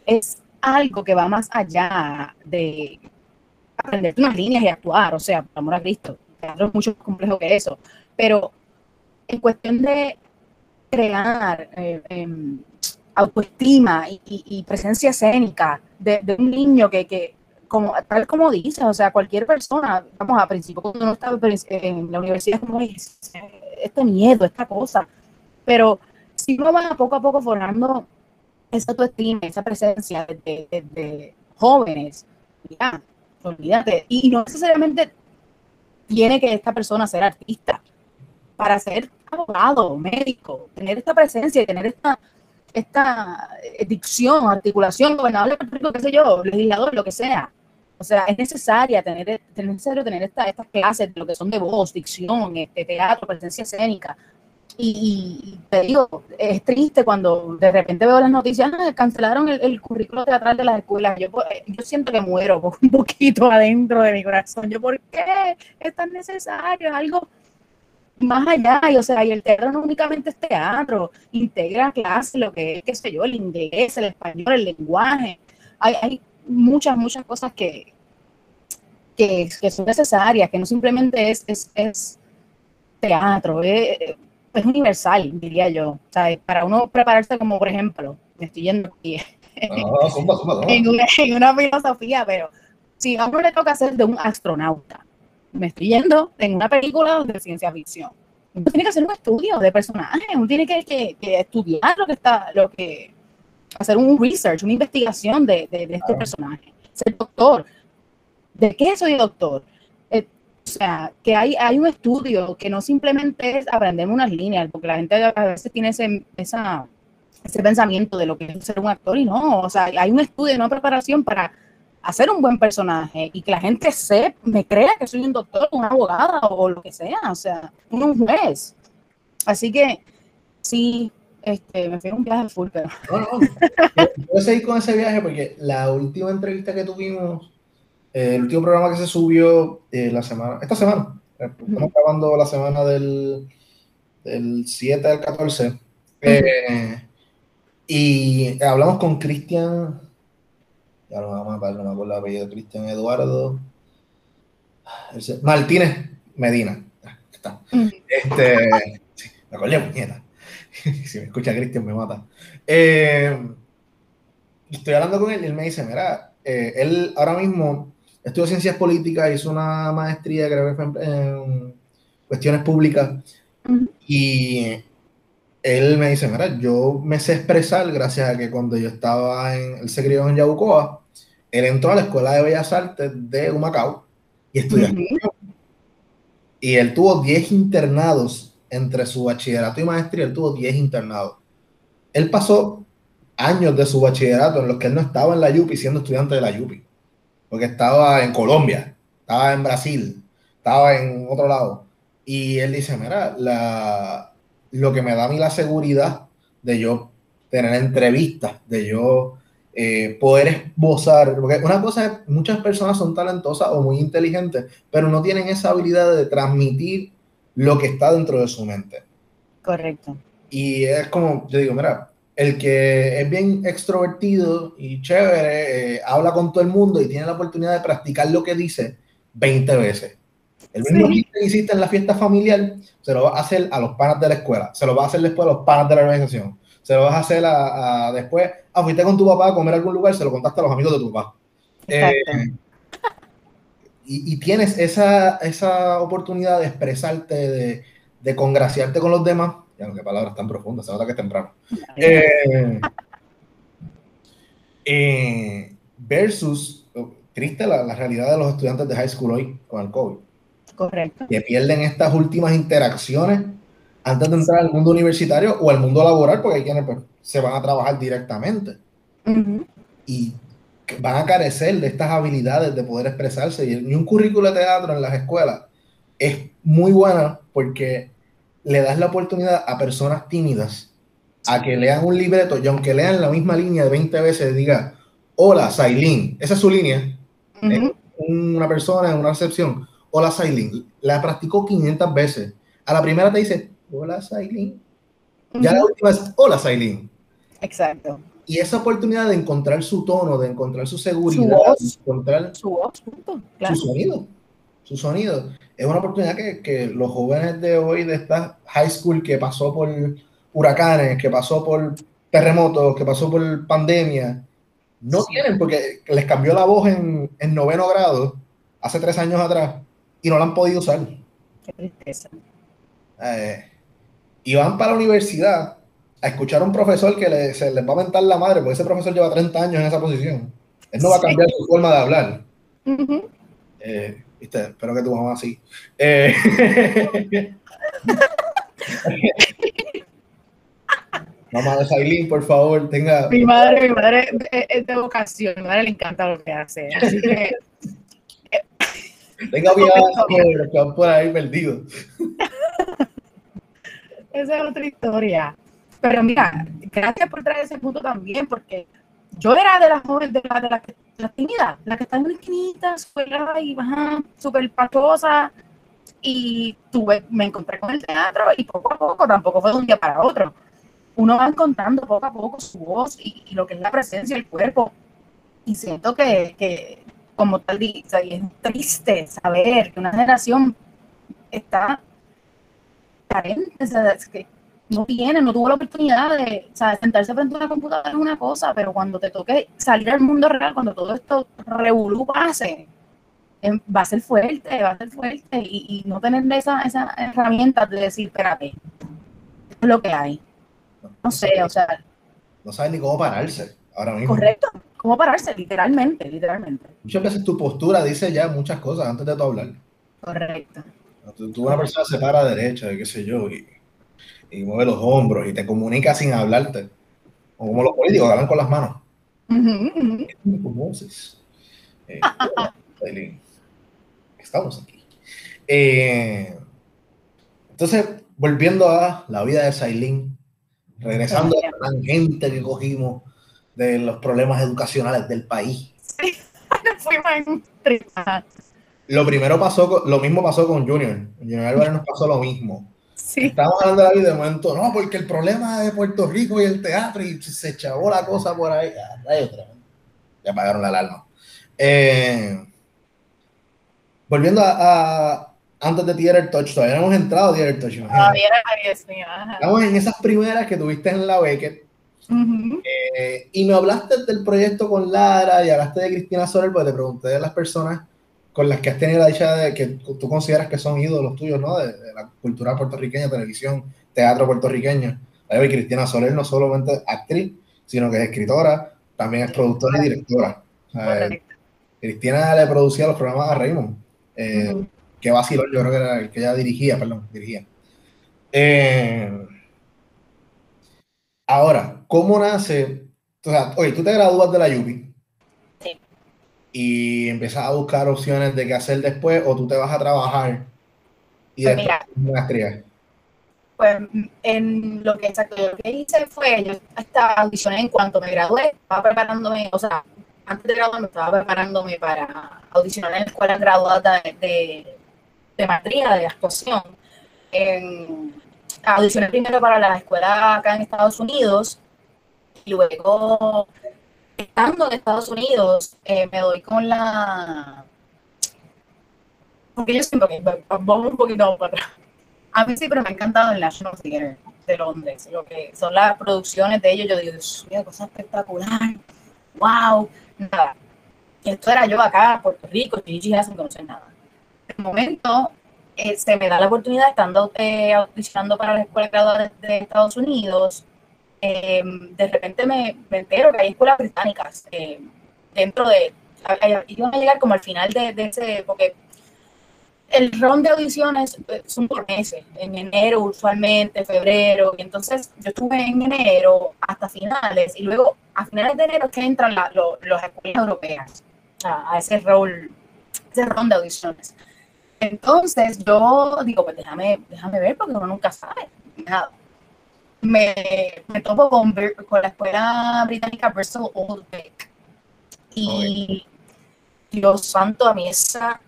es algo que va más allá de aprender unas líneas y actuar, o sea, por amor a Cristo. Teatro es mucho más complejo que eso. Pero en cuestión de crear eh, em, autoestima y, presencia escénica de, un niño que, que, como, tal como dice, o sea, cualquier persona, vamos a principio, cuando uno estaba en la universidad, como este miedo, esta cosa, pero si uno va poco a poco formando esa autoestima, esa presencia de, jóvenes, ya, olvídate, y no necesariamente tiene que esta persona ser artista para ser abogado, médico, tener esta presencia y tener esta, esta dicción, articulación, gobernador qué sé yo, legislador, lo que sea. O sea, es necesaria tener, es necesario tener esta, estas clases de lo que son de voz, dicción, este, teatro, presencia escénica. Y, te digo, es triste cuando de repente veo las noticias, ah, cancelaron el, currículo teatral de las escuelas. Yo, yo siento que muero un poquito adentro de mi corazón. Yo, ¿por qué es tan necesario? Es algo más allá, y, o sea, y el teatro no únicamente es teatro, integra clases, lo que es, qué sé yo, el inglés, el español, el lenguaje, hay, hay muchas, muchas cosas que, que, que, son necesarias, que no simplemente es, es, es teatro, es, es, universal, diría yo, o sea, para uno prepararse como, por ejemplo, me estoy yendo aquí, en, una, en una filosofía, pero si a uno le toca ser de un astronauta, me estoy yendo en una película de ciencia ficción. Uno tiene que hacer un estudio de personajes, uno tiene que, estudiar lo que está, lo que, hacer un research, una investigación de, este personaje, ser doctor. ¿De qué soy doctor? Sea, que hay, hay un estudio que no simplemente es aprender unas líneas, porque la gente a veces tiene ese, esa, ese pensamiento de lo que es ser un actor y no, o sea, hay un estudio, una preparación para hacer un buen personaje y que la gente se me crea que soy un doctor, una abogada o lo que sea, o sea, un juez. Así que sí, este, me fui a un viaje full, pero. No, no. Yo seguir con ese viaje porque la última entrevista que tuvimos, eh, el último programa que se subió eh, la semana, esta semana, eh, estamos acabando la semana del, del 7 al 14, y hablamos con Cristian ya lo vamos a matar, no me acuerdo el apellido, Cristian Eduardo. Martínez Medina. Está. Este, sí, me acordé, puñeta. si me escucha Cristian me mata. Eh, estoy hablando con él y él me dice, mira, eh, él ahora mismo estudió ciencias políticas, hizo una maestría, creo que fue en, cuestiones públicas, y él me dice, mira, yo me sé expresar gracias a que cuando yo estaba en, él se crió en Yabucoa, él entró a la Escuela de Bellas Artes de Humacao y estudió. Y él tuvo 10 internados entre su bachillerato y maestría, él tuvo 10 internados. Él pasó años de su bachillerato en los que él no estaba en la Yupi siendo estudiante de la Yupi, porque estaba en Colombia, estaba en Brasil, estaba en otro lado. Y él dice, mira, la, lo que me da a mí la seguridad de yo tener entrevistas, de yo eh, poder esbozar, porque una cosa es, muchas personas son talentosas o muy inteligentes, pero no tienen esa habilidad de transmitir lo que está dentro de su mente. Correcto. Y es como, yo digo, mira, el que es bien extrovertido y chévere, eh, habla con todo el mundo y tiene la oportunidad de practicar lo que dice 20 veces. El mismo que hiciste en la fiesta familiar, se lo va a hacer a los panas de la escuela, se lo va a hacer después a los panas de la organización, se lo vas a hacer a, después, ah, fuiste con tu papá a comer a algún lugar, se lo contaste a los amigos de tu papá. Eh, y, y, tienes esa, esa oportunidad de expresarte, de, de congraciarte con los demás, ya qué palabras tan profundas, se nota que es temprano. Eh, eh, versus, oh, triste la, la, realidad de los estudiantes de high school hoy con el COVID. Correcto. Que pierden estas últimas interacciones antes de entrar al mundo universitario o al mundo laboral, porque hay quienes pues, se van a trabajar directamente. Y van a carecer de estas habilidades de poder expresarse. Y un currículo de teatro en las escuelas es muy buena porque le das la oportunidad a personas tímidas a que lean un libreto y aunque lean la misma línea de 20 veces, diga, hola, Sailin, esa es su línea, una persona en una recepción, hola, Sailin, la practicó 500 veces. A la primera te dice, hola, Sailin. Ya la última es, hola, Sailin. Exacto. Y esa oportunidad de encontrar su tono, de encontrar su seguridad, su encontrar su, voz, su sonido, su sonido es una oportunidad que, que, los jóvenes de hoy, de esta high school que pasó por huracanes, que pasó por terremotos, que pasó por pandemia, no tienen porque les cambió la voz en, en, noveno grado hace tres años atrás y no la han podido usar. Qué tristeza. Eh, y van para la universidad a escuchar a un profesor que le, se les va a mentar la madre, porque ese profesor lleva 30 años en esa posición. Él no va a cambiar su forma de hablar. Uh -huh. eh, ¿Viste? Espero que tu mamá sí. Eh, mamá de Sailín, por favor, tenga. Mi madre, mi madre es de vocación, mi madre le encanta lo que hace. Así que. tenga cuidado con los que van por ahí perdidos. Esa es otra historia. Pero mira, gracias por traer ese punto también, porque yo era de las jóvenes, de las de la, la tímidas, las que están en la esquinita, escuela y bajan súper pachosa. Y tuve, me encontré con el teatro y poco a poco, tampoco fue de un día para otro. Uno va encontrando poco a poco su voz y, y lo que es la presencia del cuerpo. Y siento que, que como tal, y es triste saber que una generación está carente, o sea, es que no tiene, no tuvo la oportunidad de o sea, sentarse frente a una computadora es una cosa, pero cuando te toque salir al mundo real, cuando todo esto revolú pase, em, va a ser fuerte, va a ser fuerte y, y no tener esa, esa herramienta de decir, espérate, es lo que hay. No sé, o sea. No sabes ni cómo pararse ahora mismo. Correcto, cómo pararse, literalmente, literalmente. Muchas veces tu postura dice ya muchas cosas antes de tu hablar. Correcto. Tú, tú una persona se para derecha, qué sé yo, y y mueve los hombros y te comunica sin hablarte. O como los políticos hablan con las manos. Uh -huh. eh, estamos aquí. Eh, entonces, volviendo a la vida de Sailin, regresando a la tangente que cogimos de los problemas educacionales del país. Sí, lo primero pasó, lo mismo pasó con Junior. Junior Álvarez nos pasó lo mismo Sí. Estamos hablando de de momento, no, porque el problema de Puerto Rico y el teatro, y se chavó la cosa por ahí. Ya, ya apagaron la alarma. Eh, volviendo a, a, antes de Theater Touch, todavía no hemos entrado a Theater Touch. Todavía Estamos en esas primeras que tuviste en la Beckett. Uh -huh. eh, y me hablaste del proyecto con Lara y hablaste de Cristina Soler, porque te pregunté de las personas con las que has tenido la dicha de que tú consideras que son ídolos tuyos, ¿no? De, de la cultura puertorriqueña, televisión, teatro puertorriqueño. Cristina Soler no solamente es actriz, sino que es escritora, también es productora y directora. Cristina le producía los programas a Raymond, eh, que vaciló, yo creo que era el que ella dirigía, perdón, dirigía. Eh, ahora, ¿cómo nace? O sea, oye, tú te gradúas de la Yupi. Y empiezas a buscar opciones de qué hacer después, o tú te vas a trabajar y pues después Pues en lo que exacto lo que hice fue, yo estaba audicioné en cuanto me gradué, estaba preparándome, o sea, antes de graduarme estaba preparándome para audicionar en la escuela graduada de, de, de maestría de actuación. En, audicioné primero para la escuela acá en Estados Unidos y luego, estando en Estados Unidos, eh, me doy con la... Porque yo siento que vamos un poquito para atrás. A mí siempre me ha encantado el National Theatre de Londres, lo que son las producciones de ellos. Yo digo, Dios mío, cosa espectacular, wow, nada. Esto era yo acá, Puerto Rico, y sin conocer nada. En momento, eh, se me da la oportunidad, estando eh, para la escuela graduada de, Estados Unidos, eh, de repente me, entero que hay escuelas británicas eh, dentro de, iban a llegar como al final de, ese, porque el round de audiciones son por meses, en enero usualmente, febrero, y entonces yo estuve en enero hasta finales, y luego a finales de enero es que entran las escuelas europeas a, ese rol, ese round de audiciones. Entonces yo digo, pues déjame, déjame ver porque uno nunca sabe nada me, me topo con, con, la escuela británica Bristol Old Vic. Y Dios santo, a mí esa,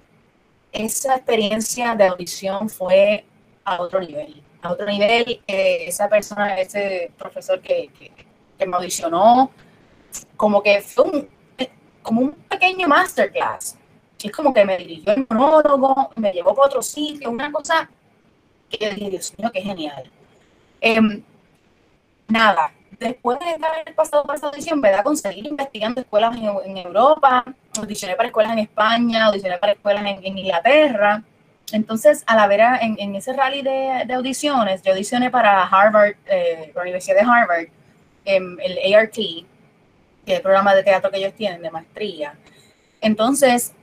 esa experiencia de audición fue a otro nivel. A otro nivel, eh, esa persona, ese profesor que, que, que, me audicionó, como que fue un, como un pequeño masterclass. Es como que me dirigió el monólogo, me llevó para otro sitio, una cosa que yo dije, Dios mío, qué genial. Eh, nada, después de haber pasado por esa audición, ¿verdad? Conseguir investigando escuelas en, Europa, audicioné para escuelas en España, audicioné para escuelas en, Inglaterra. Entonces, a la vera, en, ese rally de, audiciones, yo audicioné para Harvard, eh, la Universidad de Harvard, en el ART, que es el programa de teatro que ellos tienen de maestría. Entonces,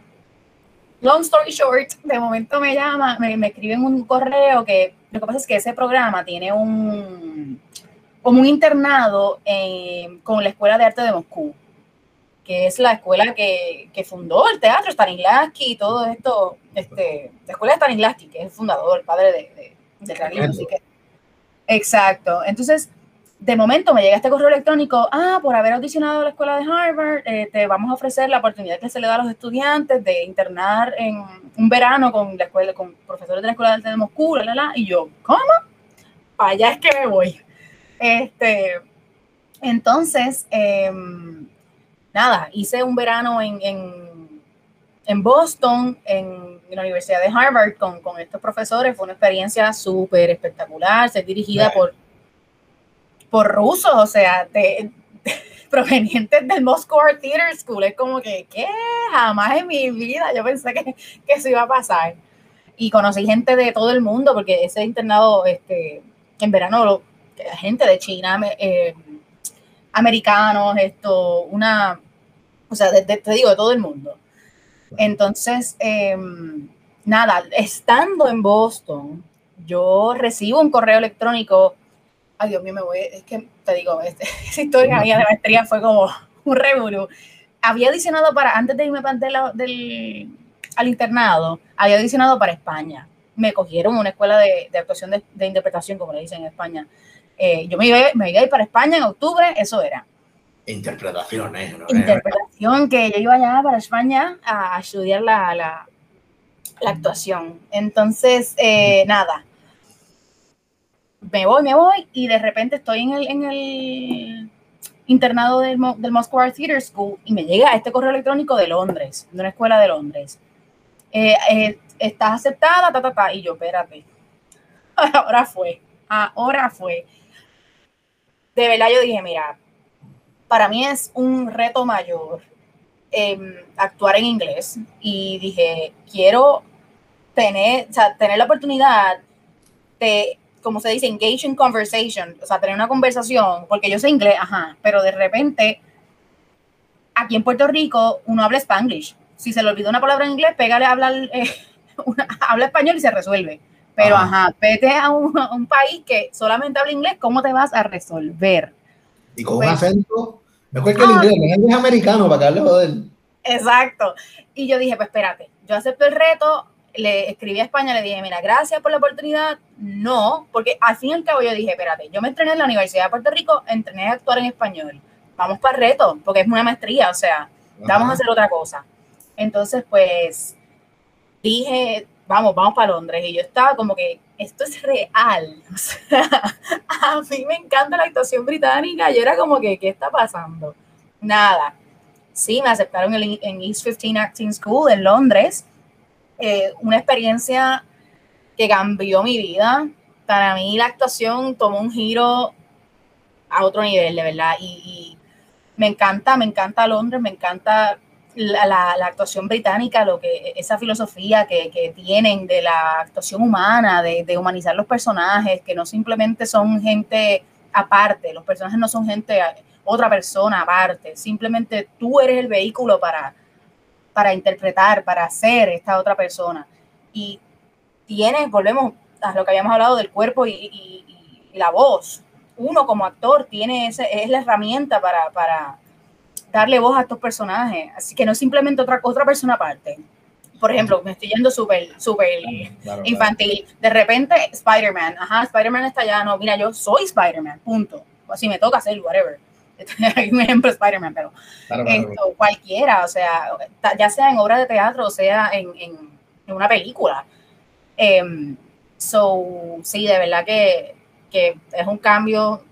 long story short, de momento me llama, me, me escriben un correo que lo que pasa es que ese programa tiene un, como un internado eh, con la Escuela de Arte de Moscú, que es la escuela que, que fundó el teatro, Stanislavski y todo esto, este, la escuela de Stanislavski, que es el fundador, el padre de, de, realismo. exacto. Entonces, de momento me llega este correo electrónico, ah, por haber audicionado a la escuela de Harvard, eh, te vamos a ofrecer la oportunidad que se le da a los estudiantes de internar en un verano con la escuela, con profesores de la escuela de arte de Moscú, la, la, la. y yo, ¿cómo? Para allá es que me voy. Este, entonces, em, nada, hice un verano en, en, Boston, en, la Universidad de Harvard, con, con estos profesores. Fue una experiencia súper espectacular, ser dirigida por, por rusos, o sea, de, provenientes del Moscow Theater School. Es como que, ¿qué? Jamás en mi vida yo pensé que, que eso iba a pasar. Y conocí gente de todo el mundo, porque ese internado este, en verano gente de China, eh, americanos, esto, una, o sea, te digo, de todo el mundo. Entonces, em, nada, estando en Boston, yo recibo un correo electrónico. Ay, Dios mío, me voy. Es que te digo, esa historia mía de maestría fue como un revuelo. Había adicionado para, antes de irme del, al internado, había adicionado para España. Me cogieron una escuela de, de actuación de, de, interpretación, como le dicen en España, eh, yo me iba, me iba a ir para España en octubre, eso era. Interpretaciones. ¿no? Interpretación, que yo iba allá para España a estudiar la, la, la actuación. Entonces, eh, nada. Me voy, me voy y de repente estoy en el, en el internado del, del Moscow Art Theater School y me llega este correo electrónico de Londres, de una escuela de Londres. Eh, estás aceptada, ta, ta, ta. Y yo, espérate. Ahora fue. Ahora fue de verdad yo dije, mira, para mí es un reto mayor em, actuar en inglés y dije, quiero tener, tener la oportunidad de como se dice, engage in conversation, o sea, tener una conversación, porque yo sé inglés, ajá, pero de repente, aquí en Puerto Rico, uno habla spanglish. Si se le olvidó una palabra en inglés, pégale, habla, eh, habla español y se resuelve. Pero, ajá, vete a un, país que solamente habla inglés, ¿cómo te vas a resolver? Y con un pues, acento, mejor que el inglés, el inglés americano para que hable joder. Exacto. Y yo dije, pues espérate, yo acepto el reto, le escribí a España, le dije, mira, gracias por la oportunidad. No, porque al fin y al cabo yo dije, espérate, yo me entrené en la Universidad de Puerto Rico, entrené a actuar en español. Vamos para el reto, porque es una maestría, o sea, vamos a hacer otra cosa. Entonces, pues, dije, vamos, vamos para Londres. Y yo estaba como que, esto es real. O sea, a mí me encanta la actuación británica. Yo era como que, ¿qué está pasando? Nada. Sí, me aceptaron en East 15 Acting School en Londres eh, una experiencia que cambió mi vida. Para mí la actuación tomó un giro a otro nivel, de verdad. Y, me encanta, me encanta Londres, me encanta la, actuación británica, lo que esa filosofía que, tienen de la actuación humana, de, humanizar los personajes, que no simplemente son gente aparte, los personajes no son gente, otra persona aparte, simplemente tú eres el vehículo para, para interpretar, para hacer esta otra persona. Y tiene, volvemos a lo que habíamos hablado del cuerpo y, la voz. Uno como actor tiene ese, es la herramienta para, para darle voz a estos personajes. Así que no es simplemente otra, otra persona aparte. Por ejemplo, me estoy yendo súper, súper infantil. De repente, Spider-Man, ajá, Spider-Man está allá, no, mira, yo soy Spider-Man, punto. O si me toca hacer, whatever. hay un ejemplo Spider-Man, pero esto, cualquiera, o sea, ya sea en obra de teatro o sea en, en, una película. Em, so, sí, de verdad que, que, es un cambio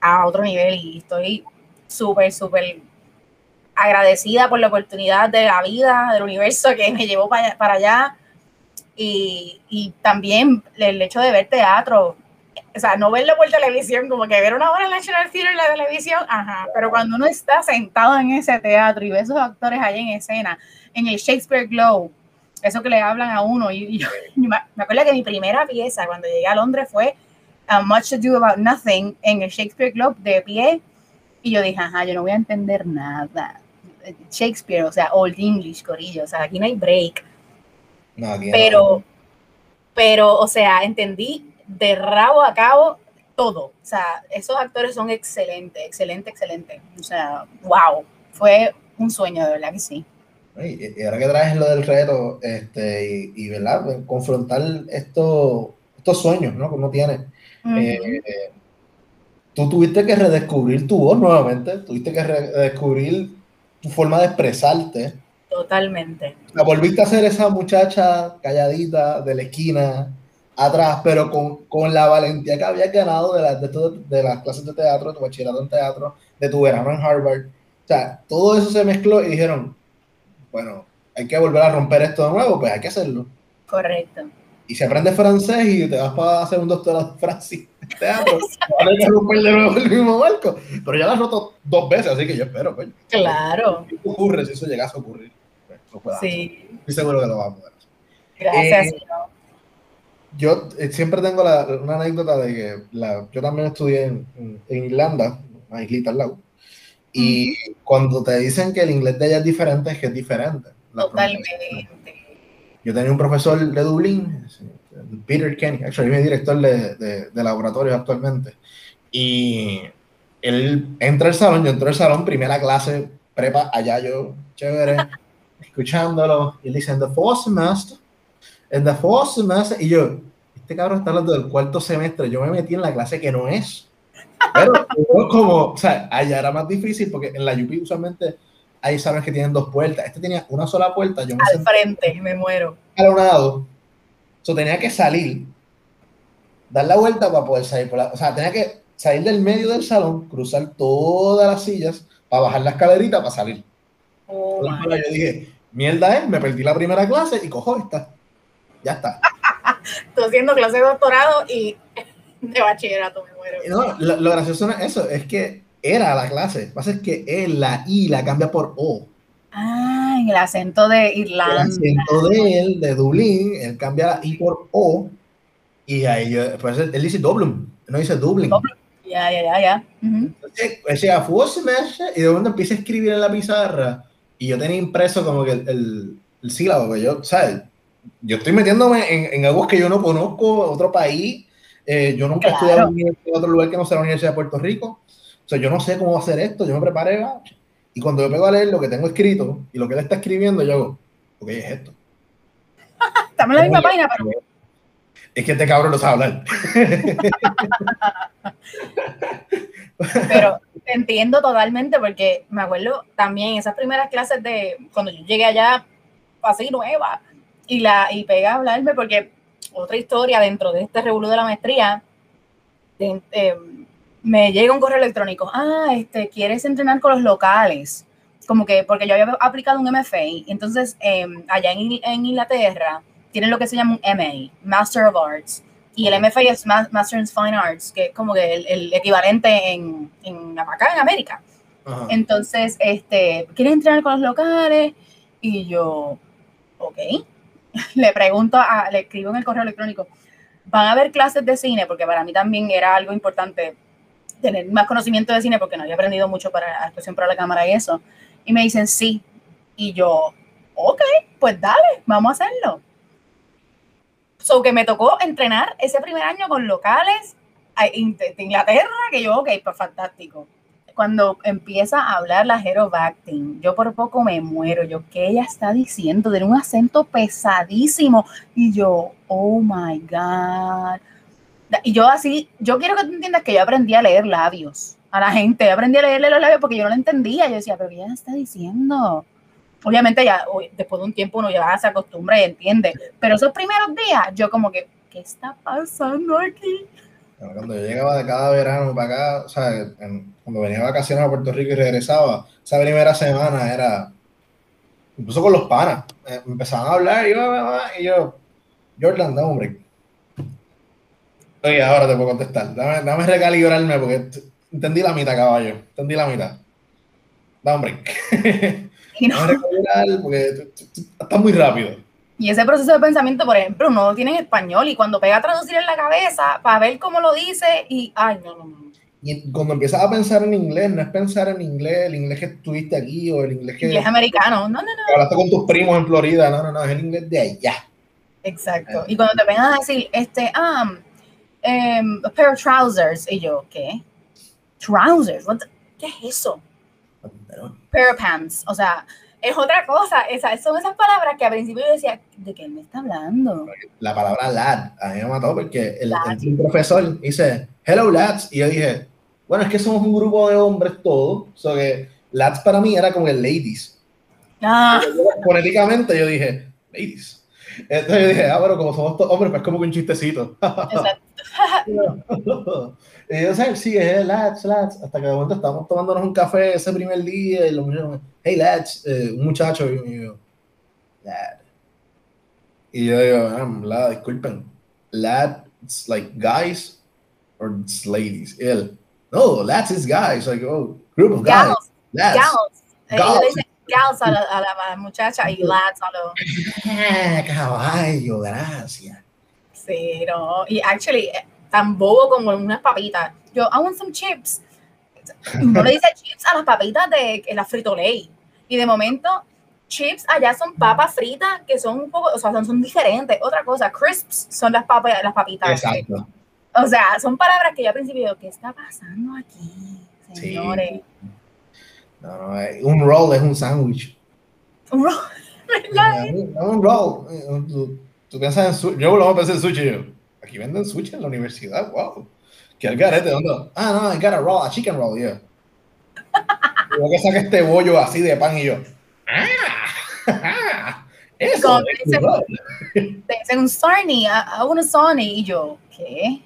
a otro nivel y estoy súper, súper agradecida por la oportunidad de la vida, del universo que me llevó para, allá. Y, y también el hecho de ver teatro, o sea, no verlo por televisión, como que ver una hora en National Theater en la televisión, aja, pero cuando uno está sentado en ese teatro y ve esos actores ahí en escena, en el Shakespeare Globe, eso que le hablan a uno, y, me acuerdo que mi primera pieza cuando llegué a Londres fue uh, Much to Do About Nothing en el Shakespeare Globe de pie, y yo dije, ajá, yo no voy a entender nada. Shakespeare, o sea, Old English, Corillo, o sea, aquí no hay break. No, pero, pero, o sea, entendí de rabo a cabo todo. O sea, esos actores son excelentes, excelente, excelente. O sea, wow, fue un sueño, de verdad que sí. Y, ahora que traes lo del reto, este, y, ¿verdad? Pues, confrontar estos, estos sueños, ¿no? Que uno tiene. Eh, tú tuviste que redescubrir tu voz nuevamente, tuviste que redescubrir tu forma de expresarte. Totalmente. La volviste a ser esa muchacha calladita de la esquina, atrás, pero con, con la valentía que había ganado de, de, de, las clases de teatro, de tu bachillerato en teatro, de tu verano en Harvard. O sea, todo eso se mezcló y dijeron, bueno, hay que volver a romper esto de nuevo, pues hay que hacerlo. Correcto. Y si aprendes francés y te vas para hacer un doctorado de francés teatro, hay que romper de nuevo el mismo barco. Pero ya lo has roto dos veces, así que yo espero, coño. Claro. Si ocurre, si eso llegase a ocurrir, pues, sí. Estoy seguro que lo vamos a hacer. Gracias, eh, yo eh, siempre tengo la, una anécdota de que la, yo también estudié en, en, Irlanda, una islita al lado, y cuando te dicen que el inglés de allá es diferente, es que es diferente. Totalmente. Yo tenía un profesor de Dublín, Peter Kenny, actually, es director de, de, de laboratorios actualmente, y él entra al salón, yo entro al salón, primera clase, prepa, allá yo, chévere, escuchándolo, y él dice, the fourth semester, en the fourth semester, y yo, este cabrón está hablando del cuarto semestre, yo me metí en la clase que no es. Pero como, o sea, allá era más difícil porque en la UP usualmente hay salones que tienen dos puertas. Este tenía una sola puerta. Yo me Al frente, me muero. Al lado. So, tenía que salir, dar la vuelta para poder salir por la, O sea, tenía que salir del medio del salón, cruzar todas las sillas para bajar la escalerita para salir. Oh, yo dije, mierda es, me perdí la primera clase y cojo esta. Ya está. Estoy haciendo clase de doctorado y de bachillerato me muero. No, lo, gracioso no es eso, es que era la clase. Lo que pasa es que él, la I, la cambia por O. En el acento de Irlanda. El acento de él, de Dublín, él cambia la I por O. Y ahí yo, pues él dice Dublin, no dice Dublin. Ya, ya, ya, ya. Entonces, decía, y de momento empieza a escribir en la pizarra y yo tenía impreso como que el, el, el sílabo, que yo, ¿sabes? Yo estoy metiéndome en, en algo que yo no conozco, otro país, eh, yo nunca he estudiado en otro lugar que no sea la Universidad de Puerto Rico, o sea, yo no sé cómo hacer esto, yo me preparé, y cuando yo pego a leer lo que tengo escrito y lo que él está escribiendo, yo hago, ok, es esto. Estamos en la misma página, pero es que este cabrón no sabe hablar. Pero entiendo totalmente porque me acuerdo también esas primeras clases de cuando yo llegué allá así nueva y la y pegué a hablarme porque otra historia dentro de este revuelo de la maestría eh, me llega un correo electrónico ah este quieres entrenar con los locales como que porque yo había aplicado un MFA entonces em, allá en, en Inglaterra tienen lo que se llama un MA, Master of Arts, y el MFA es Master in Fine Arts, que es como que el, equivalente en, en, acá en América. Entonces, este, ¿quieres entrenar con los locales? Y yo, ok. le pregunto, a, le escribo en el correo electrónico, ¿van a haber clases de cine? Porque para mí también era algo importante tener más conocimiento de cine porque no había aprendido mucho para actuación para la cámara y eso. Y me dicen sí. Y yo, ok, pues dale, vamos a hacerlo. So que me tocó entrenar ese primer año con locales de Inglaterra, que yo, ok, pues fantástico. Cuando empieza a hablar la Hero Acting, yo por poco me muero. Yo, ¿qué ella está diciendo? Tiene un acento pesadísimo. Y yo, oh my God. Y yo así, yo quiero que tú entiendas que yo aprendí a leer labios a la gente. Aprendí a leerle los labios porque yo no lo entendía. Yo decía, pero ¿qué ella está diciendo? obviamente ya después de un tiempo uno ya se acostumbra y entiende, pero esos primeros días yo como que, ¿qué está pasando aquí? Cuando yo llegaba de cada verano para acá, o sea, cuando venía de vacaciones a Puerto Rico y regresaba, esa primera semana era, incluso con los panas, eh, empezaban a hablar y yo, y yo Jordan, un break. Oye, ahora te puedo contestar, dame, dame recalibrarme porque entendí la mitad, caballo, entendí la mitad. Dame un break. Y no. porque está muy rápido. Y ese proceso de pensamiento, por ejemplo, uno lo tiene en español y cuando pega a traducir en la cabeza para ver cómo lo dice y, ay, no, no, no. Y cuando empiezas a pensar en inglés, no es pensar en inglés, el inglés que tuviste aquí o el inglés que... Inglés americano, no, no, no. Hablaste con tus primos en Florida, no, no, no, es el inglés de allá. Exacto. Y cuando te vengan a decir, este, ah, um, a pair of trousers, y yo, ¿qué? Trousers, ¿qué es eso? Pair of pants, o sea, es otra cosa. Esa, son esas palabras que al principio yo decía, ¿de qué me está hablando? La palabra lad a mí me mató porque el, el, profesor dice, hello lads, y yo dije, bueno, es que somos un grupo de hombres todos, so que lads para mí era como el ladies. Ah. Fonéticamente yo dije, ladies. Entonces yo dije, ah, pero como somos todos hombres, pues como que un chistecito. Exacto. y yo sé, sí, es lads, lads, hasta que de momento estábamos tomándonos un café ese primer día y los muchachos, hey lads, eh, un muchacho, y yo, lad. Y yo digo, lad, disculpen, lads, like guys or ladies? Y él, no, lads is guys, like, oh, group of guys. Gals, lads. Gals. Gals. gals a la, a la muchacha y lads a los. Ah, caballo, gracias. Sí, no, y actually, tan bobo como unas papitas. Yo, I want some chips. No le dice chips a las papitas de la frito ley. Y de momento, chips allá son papas fritas que son un poco, o sea, son, son diferentes. Otra cosa, crisps son las papas, las papitas. Exacto. O sea, son palabras que yo al principio digo, ¿qué está pasando aquí, señores? No, no, eh, un roll es un sándwich. Un roll, ¿verdad? Un, roll. Tú, piensas en sushi. Yo lo pensé en sushi aquí venden sushi en la universidad, wow. Que al garete, ¿dónde? Ah, no, I got a roll, a chicken roll, yeah. Luego que saque este bollo así de pan y yo, ah, eso. te dicen, un sarni, a un sarni, y yo, ¿qué?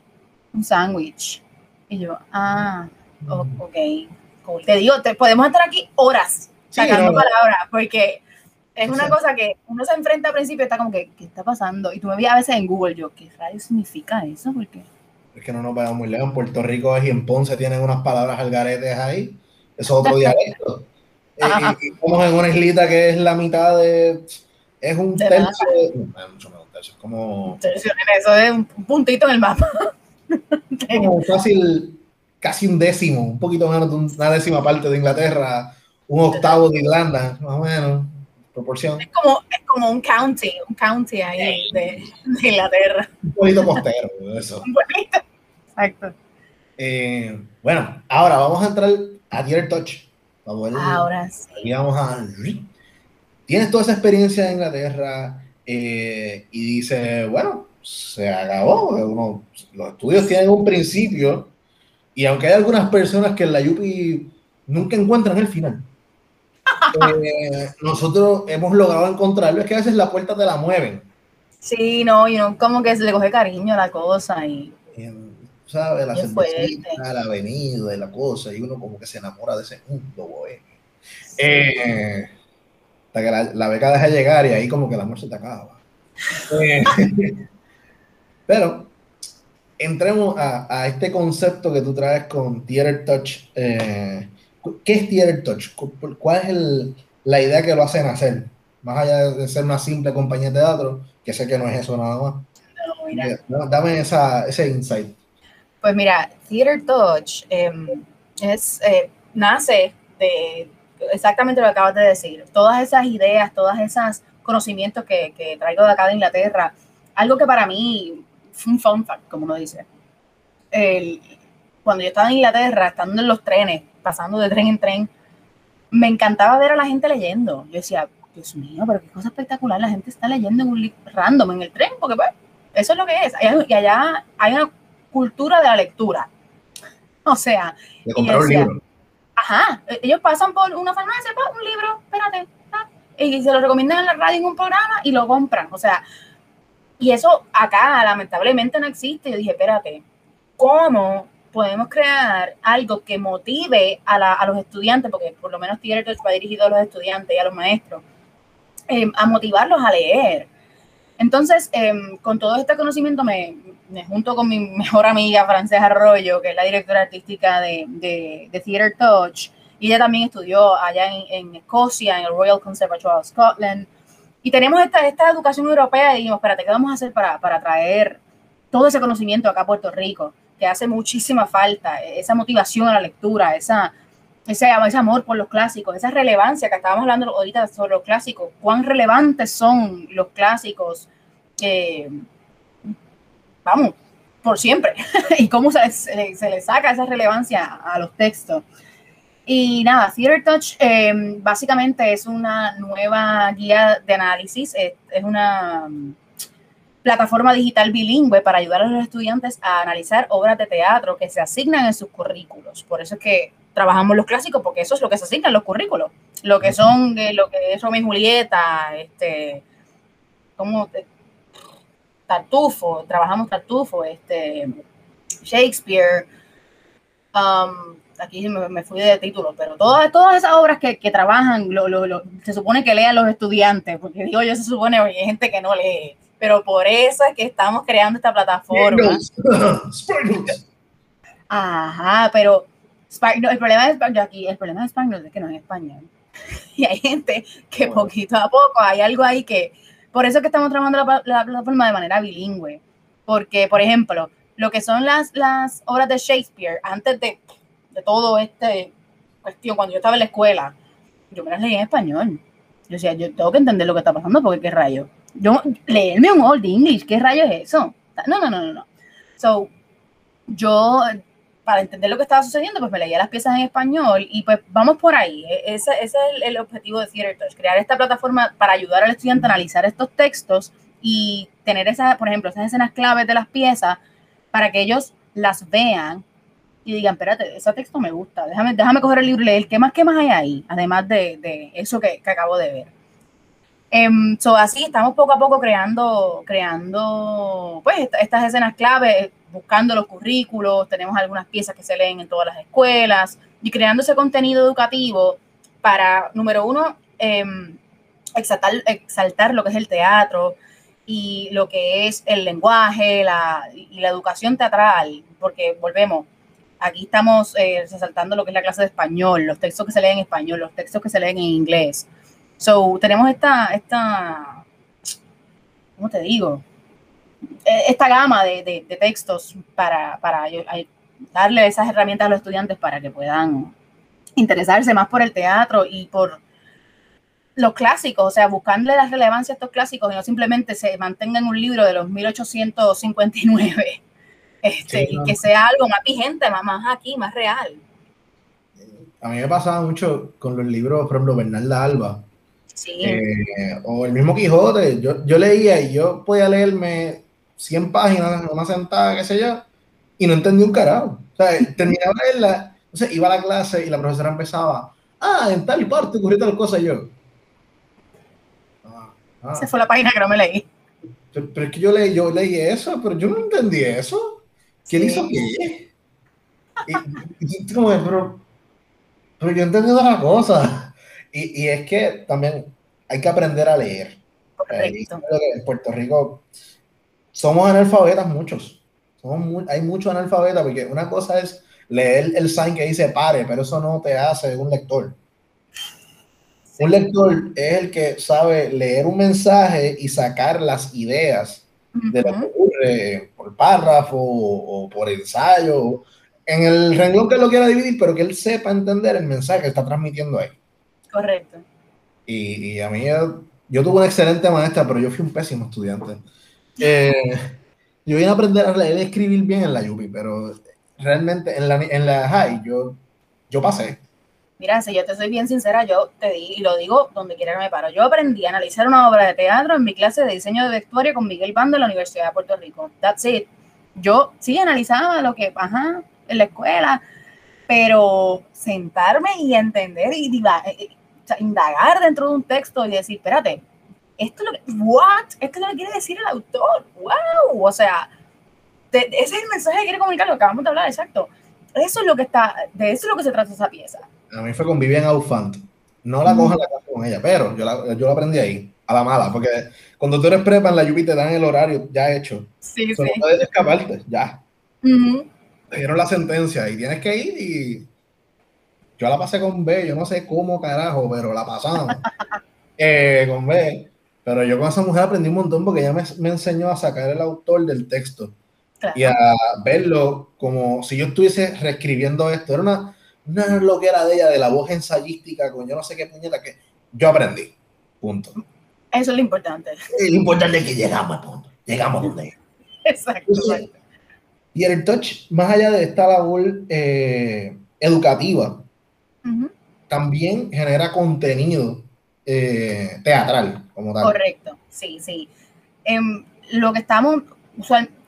Un sándwich. Y yo, ah, ok, cool. Te digo, te, podemos estar aquí horas sacando palabras, porque es una cosa que uno se enfrenta al principio y está como que, ¿qué está pasando? Y tú me vi a veces en Google, yo, ¿qué rayos significa eso? Porque es que no nos vayamos muy lejos. En Puerto Rico y en Ponce tienen unas palabras algaretes ahí. Eso es otro dialecto. Eh, y, estamos en una islita que es la mitad de es un De tercio, nada. no, mucho menos tercio, como, Eso es un puntito en el mapa. como fácil, casi un décimo, un poquito menos de una décima parte de Inglaterra, un octavo de Irlanda, más o menos, proporción, Es como, es como un county, un county ahí de, de Inglaterra. un poquito costero, eso. Un. Exacto. Eh, bueno, ahora vamos a entrar a Dear Touch. Vamos a ver- Ahora sí. Aquí vamos a. Tienes toda esa experiencia en Inglaterra eh, y dice, bueno, se acabó. Uno- los estudios tienen un principio y aunque hay algunas personas que en la Yupi nunca encuentran el final, eh, nosotros hemos logrado encontrarlo. Es que a veces las puertas te la mueven. Sí, no, y no, como que se le coge cariño a la cosa y en, ¿Sabes? La cervecita, la avenida y la cosa, y uno como que se enamora de ese mundo, bohemio. Eh, hasta que la, la beca deja llegar y ahí como que el amor se te acaba. Eh, pero entremos a, a este concepto que tú traes con Theater Touch. Eh, ¿Qué es Theater Touch? ¿Cu- ¿Cuál es el- la idea que lo hacen hacer? Más allá de ser una simple compañía de teatro, que sé que no es eso nada más. no, mira. Dame esa, ese insight. Pues mira, Theater Touch em, es, eh, nace de exactamente lo que acabas de decir. Todas esas ideas, todos esos conocimientos que, que traigo de acá de Inglaterra, algo que para mí fue un fun fact, como uno dice. El- cuando yo estaba en Inglaterra, estando en los trenes, pasando de tren en tren, me encantaba ver a la gente leyendo. Yo decía, Dios mío, pero qué cosa espectacular, la gente está leyendo en un libro random en el tren, porque pues, eso es lo que es. Y allá hay una cultura de la lectura. O sea, De comprar un decía, libro. ajá, e- ellos pasan por una farmacia, pa, un libro, espérate, ah, y se lo recomiendan en la radio en un programa y lo compran. O sea, y eso acá lamentablemente no existe. Yo dije, espérate, ¿cómo podemos crear algo que motive a, la- a los estudiantes? Porque por lo menos Theater Touch va dirigido a los estudiantes y a los maestros, eh, a motivarlos a leer. Entonces, em, con todo este conocimiento me, junto con mi mejor amiga Frances Arroyo, que es la directora artística de, de, Theatre Touch, y ella también estudió allá en, Escocia, en el Royal Conservatoire of Scotland, y tenemos esta, esta educación europea y dijimos, espérate, ¿qué vamos a hacer para, para traer todo ese conocimiento acá a Puerto Rico? Que hace muchísima falta, esa motivación a la lectura, esa, ese, amor por los clásicos, esa relevancia que estábamos hablando ahorita sobre los clásicos, cuán relevantes son los clásicos, eh, vamos, por siempre, y cómo se, le- saca esa relevancia a los textos. Y nada, Theater Touch eh, básicamente es una nueva guía de análisis, es, una plataforma digital bilingüe para ayudar a los estudiantes a analizar obras de teatro que se asignan en sus currículos. Por eso es que trabajamos los clásicos, porque eso es lo que se asigna en los currículos. Lo que son, eh, lo que es Romeo y Julieta, este, como Tartufo, trabajamos Tartufo, este, Shakespeare, um, aquí me, me fui de título, pero todas, todas esas obras que, que trabajan, lo, lo- lo- se supone que lean los estudiantes, porque digo yo, se supone que hay gente que no lee, pero por eso es que estamos creando esta plataforma. Ajá, pero Spark- no, el problema de Spark- yo aquí, el problema de Sparkle es que no es español. Y hay gente que Bueno. poquito a poco hay algo ahí que, por eso es que estamos trabajando la, la plataforma de manera bilingüe. Porque, por ejemplo, lo que son las, las obras de Shakespeare, antes de, de todo este cuestión, cuando yo estaba en la escuela, yo me las leía en español. Yo decía, yo tengo que entender lo que está pasando, porque qué rayo. Yo, leerme un Old English, ¿qué rayo es eso? No, no, no, no, no. So, yo, para entender lo que estaba sucediendo, pues me leía las piezas en español y pues vamos por ahí. E- Ese, ese es el, el objetivo de Theater Touch, crear esta plataforma para ayudar al estudiante a analizar estos textos y tener esas, por ejemplo, esas escenas claves de las piezas para que ellos las vean y digan, espérate, ese texto me gusta, déjame, déjame coger el libro y leer, ¿qué más, qué más hay ahí? Además de, de eso que, que acabo de ver. Em, so, así estamos poco a poco creando, creando pues, esta- estas escenas clave, buscando los currículos, tenemos algunas piezas que se leen en todas las escuelas y creando ese contenido educativo para, número uno, em, exaltar, exaltar lo que es el teatro y lo que es el lenguaje la, y la educación teatral, porque volvemos, aquí estamos eh, resaltando lo que es la clase de español, los textos que se leen en español, los textos que se leen en inglés. So, tenemos esta, esta, ¿cómo te digo? Eh, esta gama de, textos para, para darle esas herramientas a los estudiantes para que puedan interesarse más por el teatro y por los clásicos, o sea, buscarle la relevancia a estos clásicos y no simplemente se mantenga en un libro de los 1859, este, y que sea algo más vigente, más, más aquí, más real. A mí me pasaba mucho con los libros, por ejemplo, Bernarda Alba, eh, o el mismo Quijote, yo, yo leía y yo podía leerme 100 páginas, una sentada, qué sé yo, y no entendí un carajo. O sea, terminaba de leerla, entonces iba a la clase y la profesora empezaba, ah, en tal parte ocurrió tal cosa y yo. Ah, ah. Esa fue la página que no me leí. Pero, es que yo leí, yo leí eso, pero yo no entendí eso. ¿Quién hizo qué? Y, y, como, pero, pero yo entendí otra cosa. Y, y es que también hay que aprender a leer. Correcto. En Puerto Rico somos analfabetas muchos. Somos hay muchos analfabetas porque una cosa es leer el sign que dice pare, pero eso no te hace un lector. Un lector es el que sabe leer un mensaje y sacar las ideas de lo que ocurre por párrafo o, por ensayo, en el renglón que lo quiera dividir, pero que él sepa entender el mensaje que está transmitiendo ahí. Correcto. Y, y a mí, yo tuve una excelente maestra, pero yo fui un pésimo estudiante. Eh, yo vine a aprender a leer y escribir bien en la Yupi, pero realmente en la, en la high yo, yo pasé. Mira, si yo te soy bien sincera, yo te di, y lo digo donde quiera que me paro. Yo aprendí a analizar una obra de teatro en mi clase de diseño de vestuario con Miguel Bando de la Universidad de Puerto Rico. That's it. Yo sí analizaba lo que, ajá, en la escuela, pero sentarme y entender y eh, eh, indagar dentro de un texto y decir, espérate, esto es lo que, what? Esto es lo que quiere decir el autor, wow, o sea, ese es el mensaje que quiere comunicar, lo que acabamos de hablar, exacto. Eso es lo que está, de eso es lo que se trata esa pieza. A mí fue con Vivian Aufant. No la cojo en la casa con ella, pero yo la, yo la aprendí ahí, a la mala, porque cuando tú eres prepa en la Yupi te dan el horario ya hecho. Sí, Solo sí. puedes escaparte, ya. Te dieron la sentencia y tienes que ir y yo la pasé con B, yo no sé cómo carajo, pero la pasamos eh, con B. Pero yo con esa mujer aprendí un montón porque ella me, me enseñó a sacar el autor del texto y a verlo como si yo estuviese reescribiendo esto. Era una, una lo que era de ella, de la voz ensayística, con yo no sé qué puñeta que yo aprendí. Punto. Eso es lo importante. lo importante es que llegamos al punto. Llegamos donde. Exacto. y el touch, más allá de esta labor eh, educativa, también genera contenido eh, teatral, como tal. Correcto, sí, sí. Em, lo que estamos,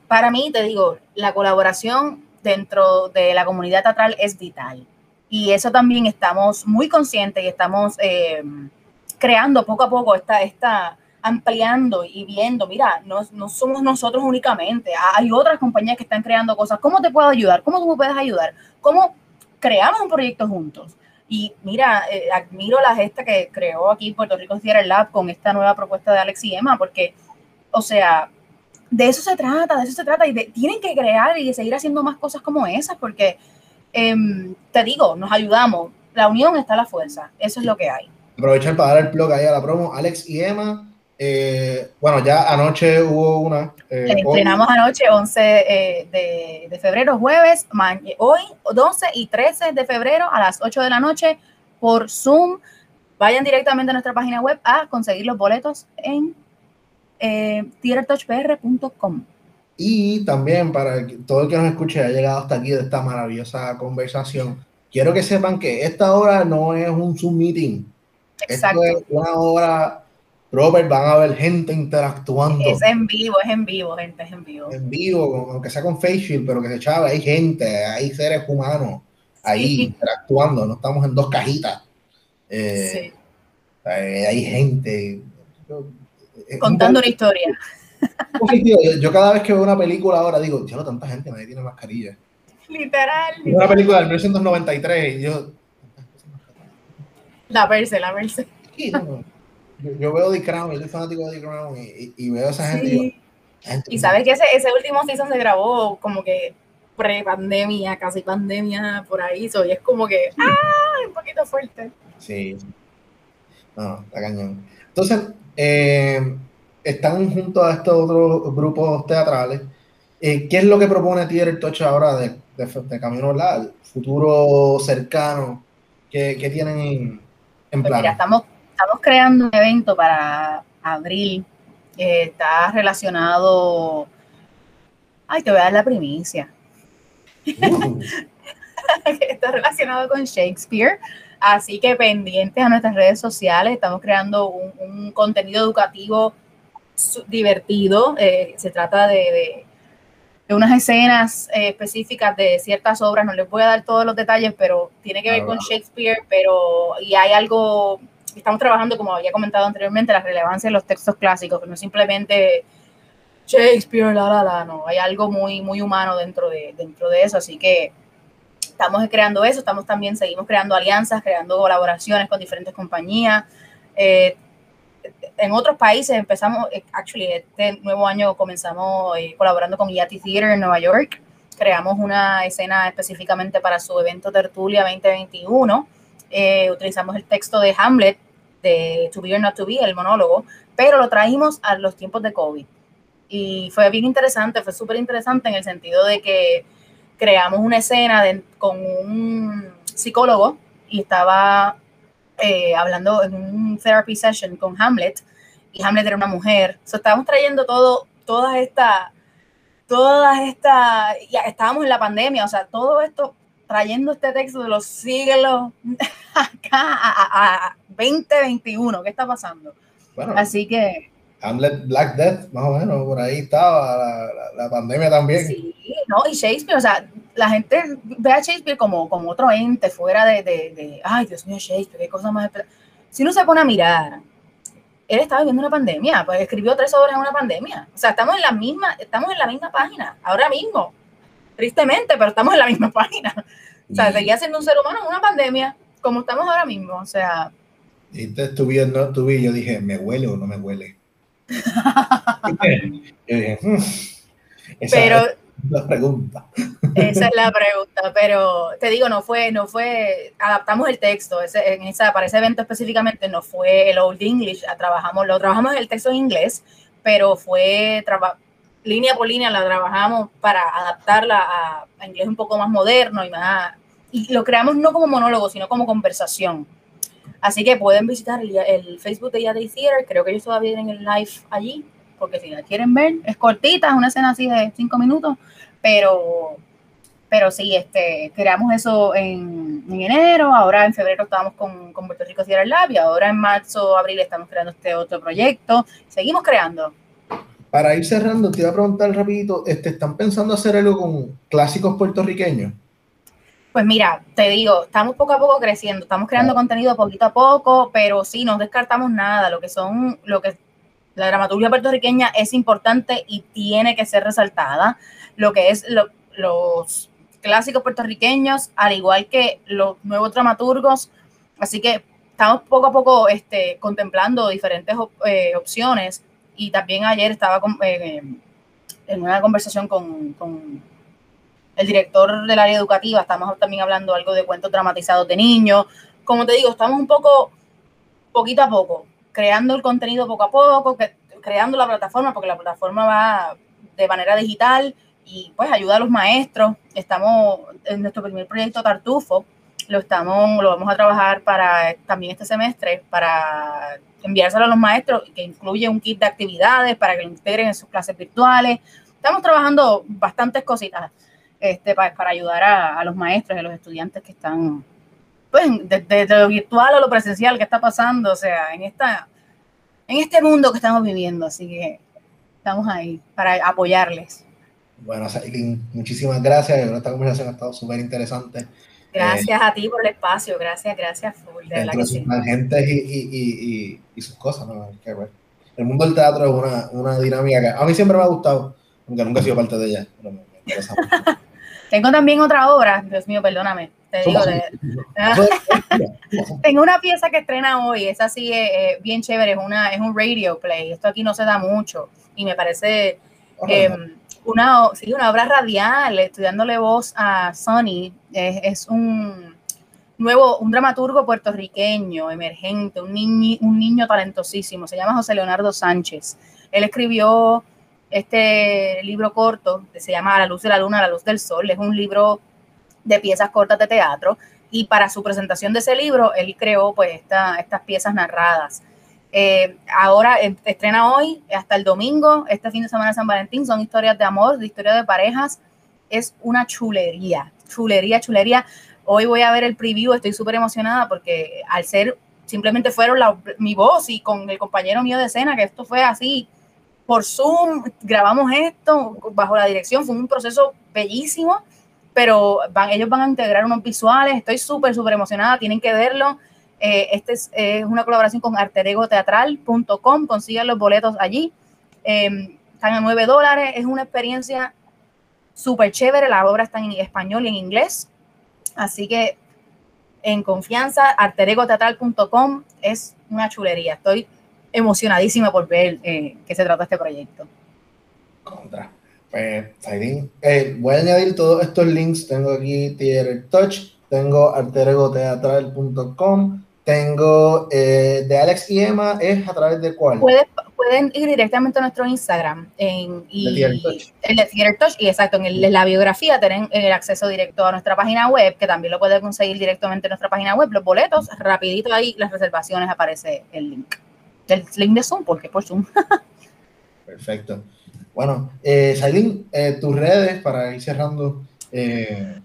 para mí, te digo, la colaboración dentro de la comunidad teatral es vital. Y eso también estamos muy conscientes y estamos em, creando poco a poco, esta, esta, ampliando y viendo, mira, no, no, somos nosotros únicamente, hay otras compañías que están creando cosas. ¿Cómo te puedo ayudar? ¿Cómo tú me puedes ayudar? ¿Cómo creamos un proyecto juntos? Y mira, eh, admiro la gesta que creó aquí Puerto Rico Theater Lab con esta nueva propuesta de Alex y Emma, porque, o sea, de eso se trata, de eso se trata, y tienen que crear y seguir haciendo más cosas como esas, porque, em, te digo, nos ayudamos, la unión está la fuerza, eso es lo que hay. Aprovechar para dar el blog ahí a la promo, Alex y Emma, eh, bueno, ya anoche hubo una. Eh, estrenamos anoche, 11 eh, de, febrero, jueves, hoy 12 y 13 de febrero a las 8 de la noche por Zoom. Vayan directamente a nuestra página web a conseguir los boletos en eh. Y también para todo el que nos escuche ha llegado hasta aquí de esta maravillosa conversación, quiero que sepan que esta hora no es un Zoom meeting. Exacto. Esto es una hora Robert, van a ver gente interactuando. Es en vivo, es en vivo, gente, es en vivo. En vivo, aunque sea con facial, pero que se echaba, hay gente, hay seres humanos ahí interactuando, no estamos en dos cajitas. Eh, eh, hay gente. Contando una historia. Yo cada vez que veo una película ahora digo, no tanta gente, nadie tiene mascarilla. Literal. Una película del 1993 y yo... La verse, la verse. Yo, veo The Crown, yo soy fanático de The Crown y, veo a esa gente. Y, sabes que ese, ese último season se grabó como que pre-pandemia, casi pandemia, por ahí, y es como que, ¡ah! Un poquito fuerte. Sí. No, está cañón. Entonces, eh, están junto a estos otros grupos teatrales. Eh, ¿Qué es lo que propone Theater Touch ahora de, de, Camino al futuro cercano? ¿Qué, qué tienen en, en pues plan? estamos, estamos creando un evento para abril. está relacionado. Ay, te voy a dar la primicia. Uh. está relacionado con Shakespeare. Así que pendientes a nuestras redes sociales, estamos creando un, contenido educativo divertido. Eh, se trata de, unas escenas eh, específicas de ciertas obras. No les voy a dar todos los detalles, pero tiene que ver con Shakespeare. Pero y hay algo. Estamos trabajando, como había comentado anteriormente, la relevancia de los textos clásicos, que no simplemente Shakespeare, la, la, la, no. Hay algo muy, muy humano dentro de, dentro de eso. Así que estamos creando eso, estamos también, seguimos creando alianzas, creando colaboraciones con diferentes compañías. Eh, en otros países empezamos, eh, actually, este nuevo año comenzamos eh, colaborando con Yati Theater en Nueva York. Creamos una escena específicamente para su evento Tertulia 2021. utilizamos el texto de Hamlet, de To Be or Not to Be, el monólogo, pero lo traímos a los tiempos de COVID. Y fue bien interesante, fue súper interesante en el sentido de que creamos una escena con un psicólogo y estaba eh, hablando en un therapy session con Hamlet y Hamlet era una mujer. So, estábamos trayendo todo, todas estas, todas estas, ya estábamos en la pandemia, o sea, todo esto trayendo este texto de los siglos acá a, 2021, ¿qué está pasando? Así que Hamlet Black Death, más o menos, por ahí estaba la, pandemia también. Sí, no, y Shakespeare, o sea, la gente ve a Shakespeare como, como otro ente fuera de, de, ay, Dios mío, Shakespeare, qué cosa más. Si uno se pone a mirar, él estaba viviendo una pandemia, pues escribió tres obras en una pandemia. O sea, estamos en la misma, estamos en la misma página, ahora mismo. Tristemente, pero estamos en la misma página. O sea, seguía siendo un ser humano en una pandemia, como estamos ahora mismo. O sea. Y te estuve viendo, y yo dije, ¿me huele o no me huele? Hmm, pero es la pregunta. Esa es la pregunta, pero te digo, no fue, no fue, adaptamos el texto, en esa, para ese evento específicamente no fue el Old English, trabajamos, lo trabajamos el texto en inglés, pero fue línea por línea la trabajamos para adaptarla a, a, inglés un poco más moderno y más, y lo creamos no como monólogo, sino como conversación. Así que pueden visitar el, Facebook de Yadday Theater, creo que ellos todavía tienen el live allí, porque si la quieren ver, es cortita, es una escena así de cinco minutos, pero, pero sí, este, creamos eso en, enero, ahora en febrero estábamos con, con Puerto Rico Theater Lab y ahora en marzo, abril estamos creando este otro proyecto, seguimos creando. Para ir cerrando, te iba a preguntar rapidito, este, ¿están pensando hacer algo con clásicos puertorriqueños? Pues mira, te digo, estamos poco a poco creciendo, estamos creando contenido poquito a poco, pero sí, no descartamos nada. Lo que son, lo que la dramaturgia puertorriqueña es importante y tiene que ser resaltada. Lo que es los clásicos puertorriqueños, al igual que los nuevos dramaturgos. Así que estamos poco a poco este, contemplando diferentes eh, opciones. Y también ayer estaba eh, en una conversación con el director del área educativa, estamos también hablando algo de cuentos dramatizados de niños. Como te digo, estamos un poco, poquito a poco, creando el contenido poco a poco, creando la plataforma, porque la plataforma va de manera digital y pues ayuda a los maestros. Estamos en nuestro primer proyecto Tartufo, lo estamos, lo vamos a trabajar para también este semestre, para enviárselo a los maestros, que incluye un kit de actividades para que lo integren en sus clases virtuales. Estamos trabajando bastantes cositas este, para, para ayudar a, a, los maestros y a los estudiantes que están, pues, desde de, lo virtual o lo presencial que está pasando, o sea, en, esta, en este mundo que estamos viviendo. Así que estamos ahí para apoyarles. Bueno, muchísimas gracias. Esta conversación ha estado súper interesante. Gracias a ti por el espacio, gracias, gracias, full, de entre sus y, y, y, y, sus cosas, ¿no? El mundo del teatro es una, una dinámica que a mí siempre me ha gustado, aunque nunca he sido parte de ella, pero me, me Tengo también otra obra, Dios mío, perdóname. Te digo, tengo una pieza que estrena hoy, es así, eh, bien chévere, es, una, es un radio play. Esto aquí no se da mucho y me parece em, una, sí, una obra radial, estudiándole voz a Sonny. Es, un, nuevo, un dramaturgo puertorriqueño, emergente, un, niño, un niño talentosísimo, se llama José Leonardo Sánchez. Él escribió este libro corto que se llama La luz de la luna, la luz del sol. Es un libro de piezas cortas de teatro y para su presentación de ese libro él creó pues estas piezas narradas. Eh, ahora estrena hoy hasta el domingo, este fin de semana de San Valentín, son historias de amor, de historias de parejas. Es una chulería, chulería, chulería. Hoy voy a ver el preview, estoy súper emocionada porque al ser, simplemente fueron mi voz y con el compañero mío de escena, que esto fue así por Zoom, grabamos esto bajo la dirección, fue un proceso bellísimo, pero ellos van a integrar unos visuales, estoy súper, súper emocionada, tienen que verlo. Eh, este es, una colaboración con arteregoteatral.com, consiguen los boletos allí, em, están a 9 dólares, es una experiencia súper chévere, la obra está en español y en inglés, Así que en confianza, arteregoteatral.com es una chulería. Estoy emocionadísima por ver eh, qué se trata este proyecto. Contra. Pues, eh, voy a añadir todos estos links. Tengo aquí Theater Touch, tengo arteregoteatral.com, tengo eh, de Alex y Emma, ¿es a través de cuál? Pueden ir directamente a nuestro Instagram en, y, el de Theater Touch y exacto, en, la biografía tienen el acceso directo a nuestra página web, que también lo pueden conseguir directamente en nuestra página web, los boletos, rapidito ahí las reservaciones aparece el link. El link de Zoom, porque por Zoom. Perfecto. Bueno, eh, eh, tus redes para ir cerrando. Eh.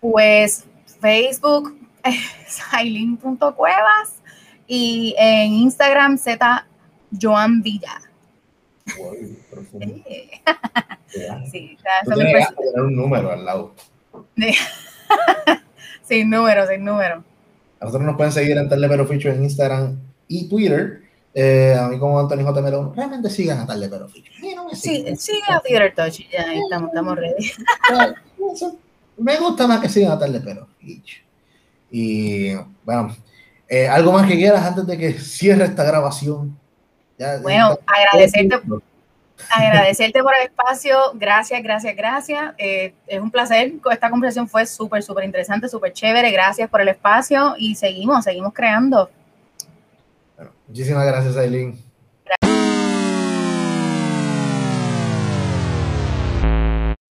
Pues Facebook, Sailin.cuevas y en Instagram Z Joan Villa. sí, tener un número al lado. sin número, sin número. A nosotros nos pueden seguir en Tarde Ficho en Instagram y Twitter. Eh, a mí como Antonio J. Melón, realmente sigan a Tarde Pero Ficho. sí, sigan a Touch, ya estamos, estamos ready. me gusta más que sigan a Tarde Pero Ficho. Y bueno, eh, algo más que quieras antes de que cierre esta grabación bueno, agradecerte, agradecerte por el espacio. Gracias, gracias, gracias. Eh, es un placer. Esta conversación fue súper, súper interesante, súper chévere. Gracias por el espacio y seguimos, seguimos creando. Muchísimas gracias, Aileen.